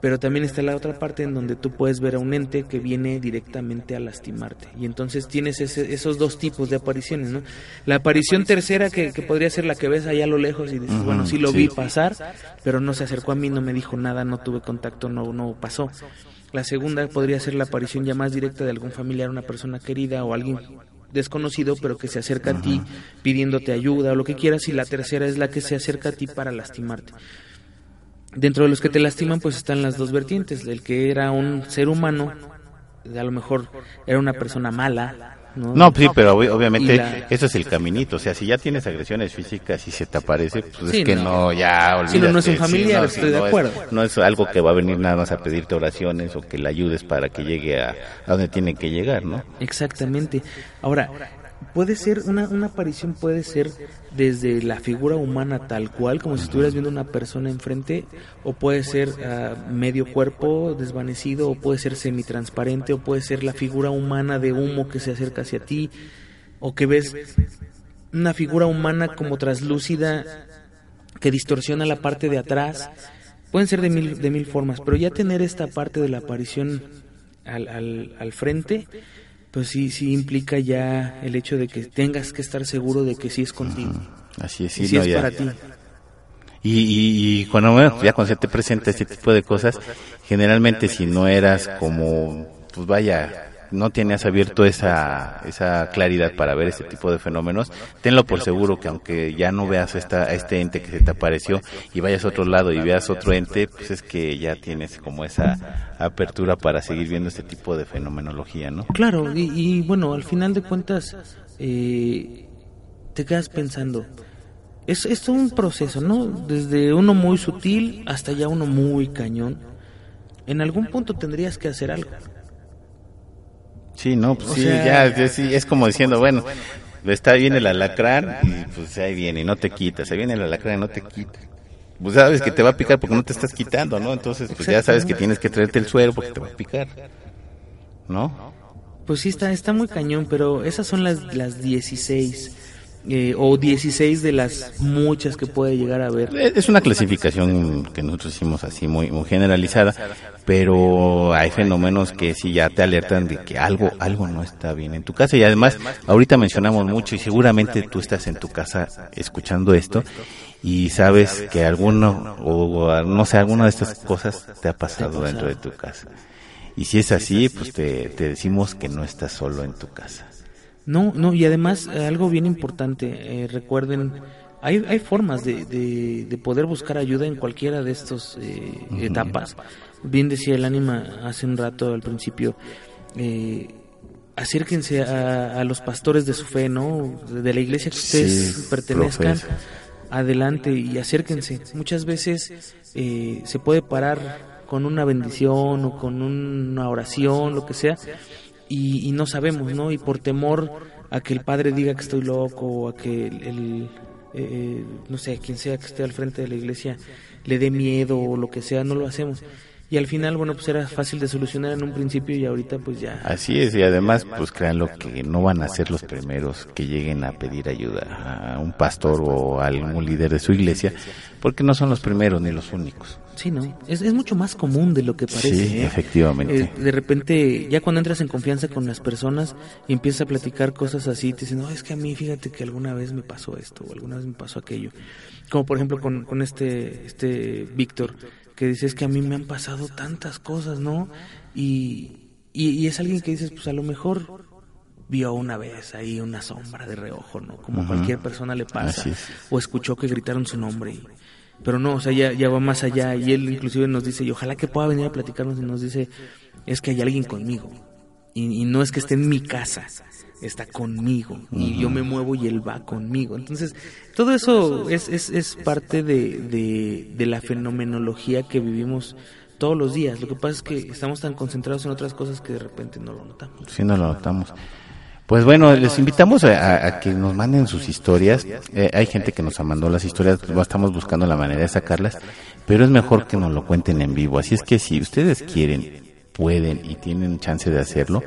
Pero también está la otra parte en donde tú puedes ver a un ente que viene directamente a lastimarte. Y entonces tienes ese- esos dos tipos de apariciones, ¿no? La aparición tercera que, que podría ser la que ves allá a lo lejos y dices, bueno, sí lo sí. vi pasar, pero no se acercó a mí, no me dijo nada, no tuve contacto, no, no pasó. La segunda podría ser la aparición ya más directa de algún familiar, una persona querida o alguien desconocido, pero que se acerca a ti pidiéndote ayuda o lo que quieras. Y la tercera es la que se acerca a ti para lastimarte. Dentro de los que te lastiman, pues están las dos vertientes. El que era un ser humano, a lo mejor era una persona mala, ¿no? No, sí, pero ob- obviamente la- eso es el caminito. O sea, si ya tienes agresiones físicas y se te aparece, pues Sí, es que no. no, ya olvídate. Sí, no, no es un familiar, sí, estoy de es- acuerdo. no es algo que va a venir nada más a pedirte oraciones o que le ayudes para que llegue a, a donde tiene que llegar, ¿no? Exactamente. Ahora, puede ser, una, una aparición puede ser desde la figura humana tal cual, como si estuvieras viendo una persona enfrente, o puede ser ah, medio cuerpo desvanecido, o puede ser semitransparente, o puede ser la figura humana de humo que se acerca hacia ti, o que ves una figura humana como traslúcida que distorsiona la parte de atrás. Pueden ser de mil, de mil formas, pero ya tener esta parte de la aparición al, al, al frente, pues sí, sí implica ya el hecho de que tengas que estar seguro de que sí es contigo. Así es, y sí, sí no, es ya. para ti. Y, y, y cuando bueno, ya cuando se te presenta este tipo de cosas, generalmente si no eras como, pues vaya, no tenías abierto esa, esa claridad para ver este tipo de fenómenos, tenlo por seguro que aunque ya no veas esta, a este ente que se te apareció y vayas a otro lado y veas otro ente, pues es que ya tienes como esa apertura para seguir viendo este tipo de fenomenología, ¿no? Claro, y, y bueno, al final de cuentas, eh, te quedas pensando, es, es un proceso, ¿no? Desde uno muy sutil hasta ya uno muy cañón. En algún punto tendrías que hacer algo. Sí, no, pues O sí, sea- ya, ya sí, es como diciendo, bueno, está bien el alacrán y pues ahí viene y no te quitas, ahí viene el alacrán y no te quitas. Pues sabes que te va a picar porque no te estás quitando, ¿no? Entonces, pues ya sabes que tienes que traerte el suero porque te va a picar. ¿No? Pues sí, está, está muy cañón, pero esas son las, las 16. Eh, o 16 de las muchas que puede llegar a haber. Es una clasificación que nosotros hicimos así muy, muy generalizada, pero hay fenómenos que sí ya te alertan de que algo, algo no está bien en tu casa y además ahorita mencionamos mucho y seguramente tú estás en tu casa escuchando esto y sabes que alguno o no sé alguna de estas cosas te ha pasado dentro de tu casa. Y si es así, pues te, te decimos que no estás solo en tu casa. No, no, y además eh, algo bien importante, eh, recuerden, hay, hay formas de, de, poder buscar ayuda en cualquiera de estas eh, etapas. Bien decía el ánima hace un rato al principio, acérquense a, a, los pastores de su fe, ¿no? De la iglesia que ustedes pertenezcan adelante y acérquense. Muchas veces eh, se puede parar con una bendición o con una oración, lo que sea, y, no sabemos, ¿no? Y por temor a que el padre diga que estoy loco o a que el, eh, no sé, quien sea que esté al frente de la iglesia le dé miedo o lo que sea, no lo hacemos y al final, bueno, pues era fácil de solucionar en un principio y ahorita pues ya. Así es, y además pues créanlo que no van a ser los primeros que lleguen a pedir ayuda a un pastor o a algún líder de su iglesia, porque no son los primeros ni los únicos. Sí, no, es, es mucho más común de lo que parece. Sí, ¿eh? efectivamente. Eh, de repente, ya cuando entras en confianza con las personas y empiezas a platicar cosas así, te dicen, no, es que a mí fíjate que alguna vez me pasó esto o alguna vez me pasó aquello. Como por ejemplo con, con este, este Víctor, que dices que a mí me han pasado tantas cosas, ¿no? Y, y, es alguien que dices, pues a lo mejor vio una vez ahí una sombra de reojo, ¿no? Como cualquier persona le pasa. O escuchó que gritaron su nombre. pero no, o sea, ya, ya va más allá. Y él inclusive nos dice, y ojalá que pueda venir a platicarnos y nos dice, es que hay alguien conmigo. Y, y no es que esté en mi casa, está conmigo y yo me muevo y él va conmigo. Entonces, todo eso es, es, es parte de, de, la fenomenología que vivimos todos los días. Lo que pasa es que estamos tan concentrados en otras cosas que de repente no lo notamos. Sí, no lo notamos. Pues bueno, les invitamos a, que nos manden sus historias. Eh, hay gente que nos mandó las historias, pues estamos buscando la manera de sacarlas, pero es mejor que nos lo cuenten en vivo. Así es que si ustedes quieren, pueden y tienen chance de hacerlo,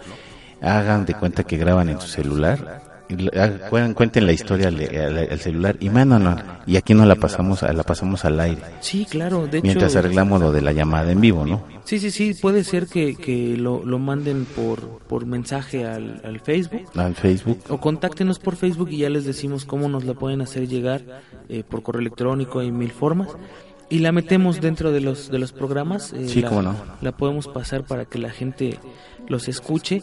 hagan de cuenta que graban en su celular, cuenten la historia al, celular y mándanla y aquí no la pasamos la pasamos al aire. Sí, claro, de Mientras arreglamos lo de la llamada en vivo, ¿no? Sí, sí, sí, puede ser que, que lo, lo manden por, por mensaje al, al Facebook. Al Facebook. O contáctenos por Facebook y ya les decimos cómo nos la pueden hacer llegar eh, por correo electrónico, hay mil formas y la metemos dentro de los de los programas. Eh, sí, la, cómo no. La podemos pasar para que la gente los escuche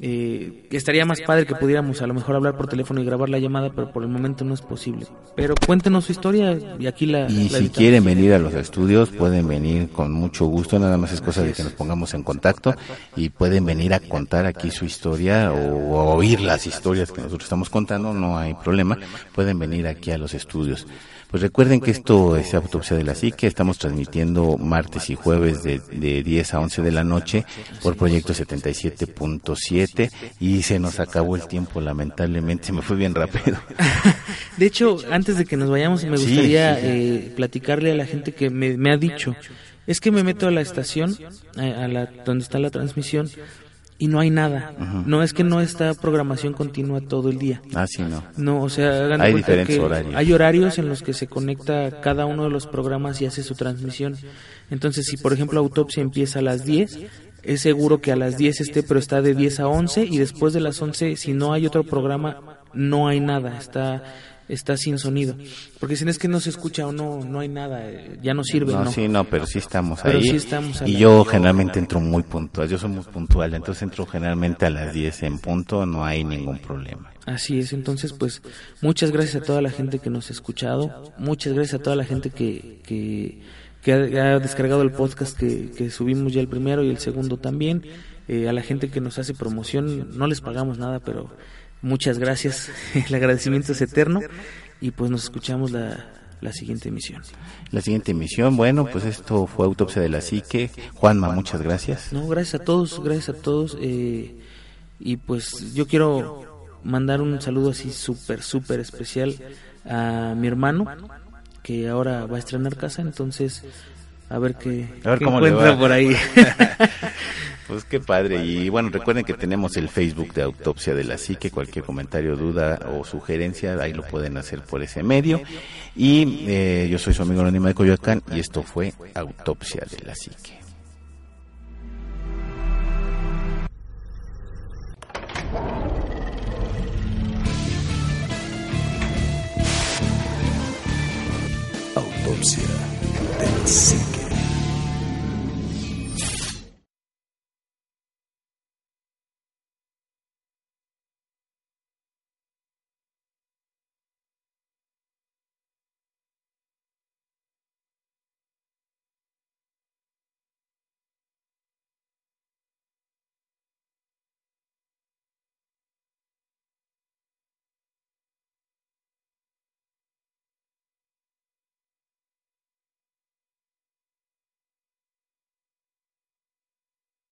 eh, estaría más padre que pudiéramos a lo mejor hablar por teléfono y grabar la llamada, pero por el momento no es posible. Pero cuéntenos su historia y aquí la... Y si quieren venir a los estudios, pueden venir con mucho gusto, nada más es cosa de que nos pongamos en contacto y pueden venir a contar aquí su historia o oír las historias que nosotros estamos contando, no hay problema, pueden venir aquí a los estudios. Pues recuerden que esto es Autopsia de la Psique, estamos transmitiendo martes y jueves de, de 10 a 11 de la noche por Proyecto 77.7 y se nos acabó el tiempo, lamentablemente, se me fue bien rápido. De hecho, antes de que nos vayamos, me gustaría Eh, platicarle a la gente que me, me, ha dicho, es que me meto a la estación, a, a la, donde está la transmisión, y no hay nada. No es que no está programación continua todo el día. Ah, sí, no. No, o sea, hay diferentes horarios. Hay horarios en los que se conecta cada uno de los programas y hace su transmisión. Entonces, si por ejemplo Autopsia empieza a las 10, es seguro que a las 10 esté, pero está de 10 a 11 y después de las 11, si no hay otro programa, no hay nada. Está está sin sonido. Porque si no es que no se escucha o no, no hay nada, eh, ya no sirve. No, no, sí, no, pero sí estamos pero ahí. Sí estamos y yo generalmente entro muy puntual, yo soy muy puntual, entonces entro generalmente a las 10 en punto, no hay ningún problema. Así es, entonces pues muchas gracias a toda la gente que nos ha escuchado, muchas gracias a toda la gente que, que, que ha, descargado el podcast que, que subimos ya el primero y el segundo también, eh, a la gente que nos hace promoción, no les pagamos nada, pero Muchas gracias, el agradecimiento es eterno y pues nos escuchamos la, la siguiente emisión. La siguiente emisión, bueno, pues esto fue Autopsia de la Psique. Juanma, muchas gracias. No, gracias a todos, gracias a todos. Eh, y pues yo quiero mandar un saludo así súper, súper especial a mi hermano, que ahora va a estrenar casa, entonces a ver qué, a ver qué cómo encuentra le va. por ahí. Pues qué padre. Y bueno, recuerden que tenemos el Facebook de Autopsia de la Psique. Cualquier comentario, duda o sugerencia, ahí lo pueden hacer por ese medio. Y eh, yo soy su amigo Anónimo de Coyoacán y esto fue Autopsia de la Psique. Autopsia de la Psique.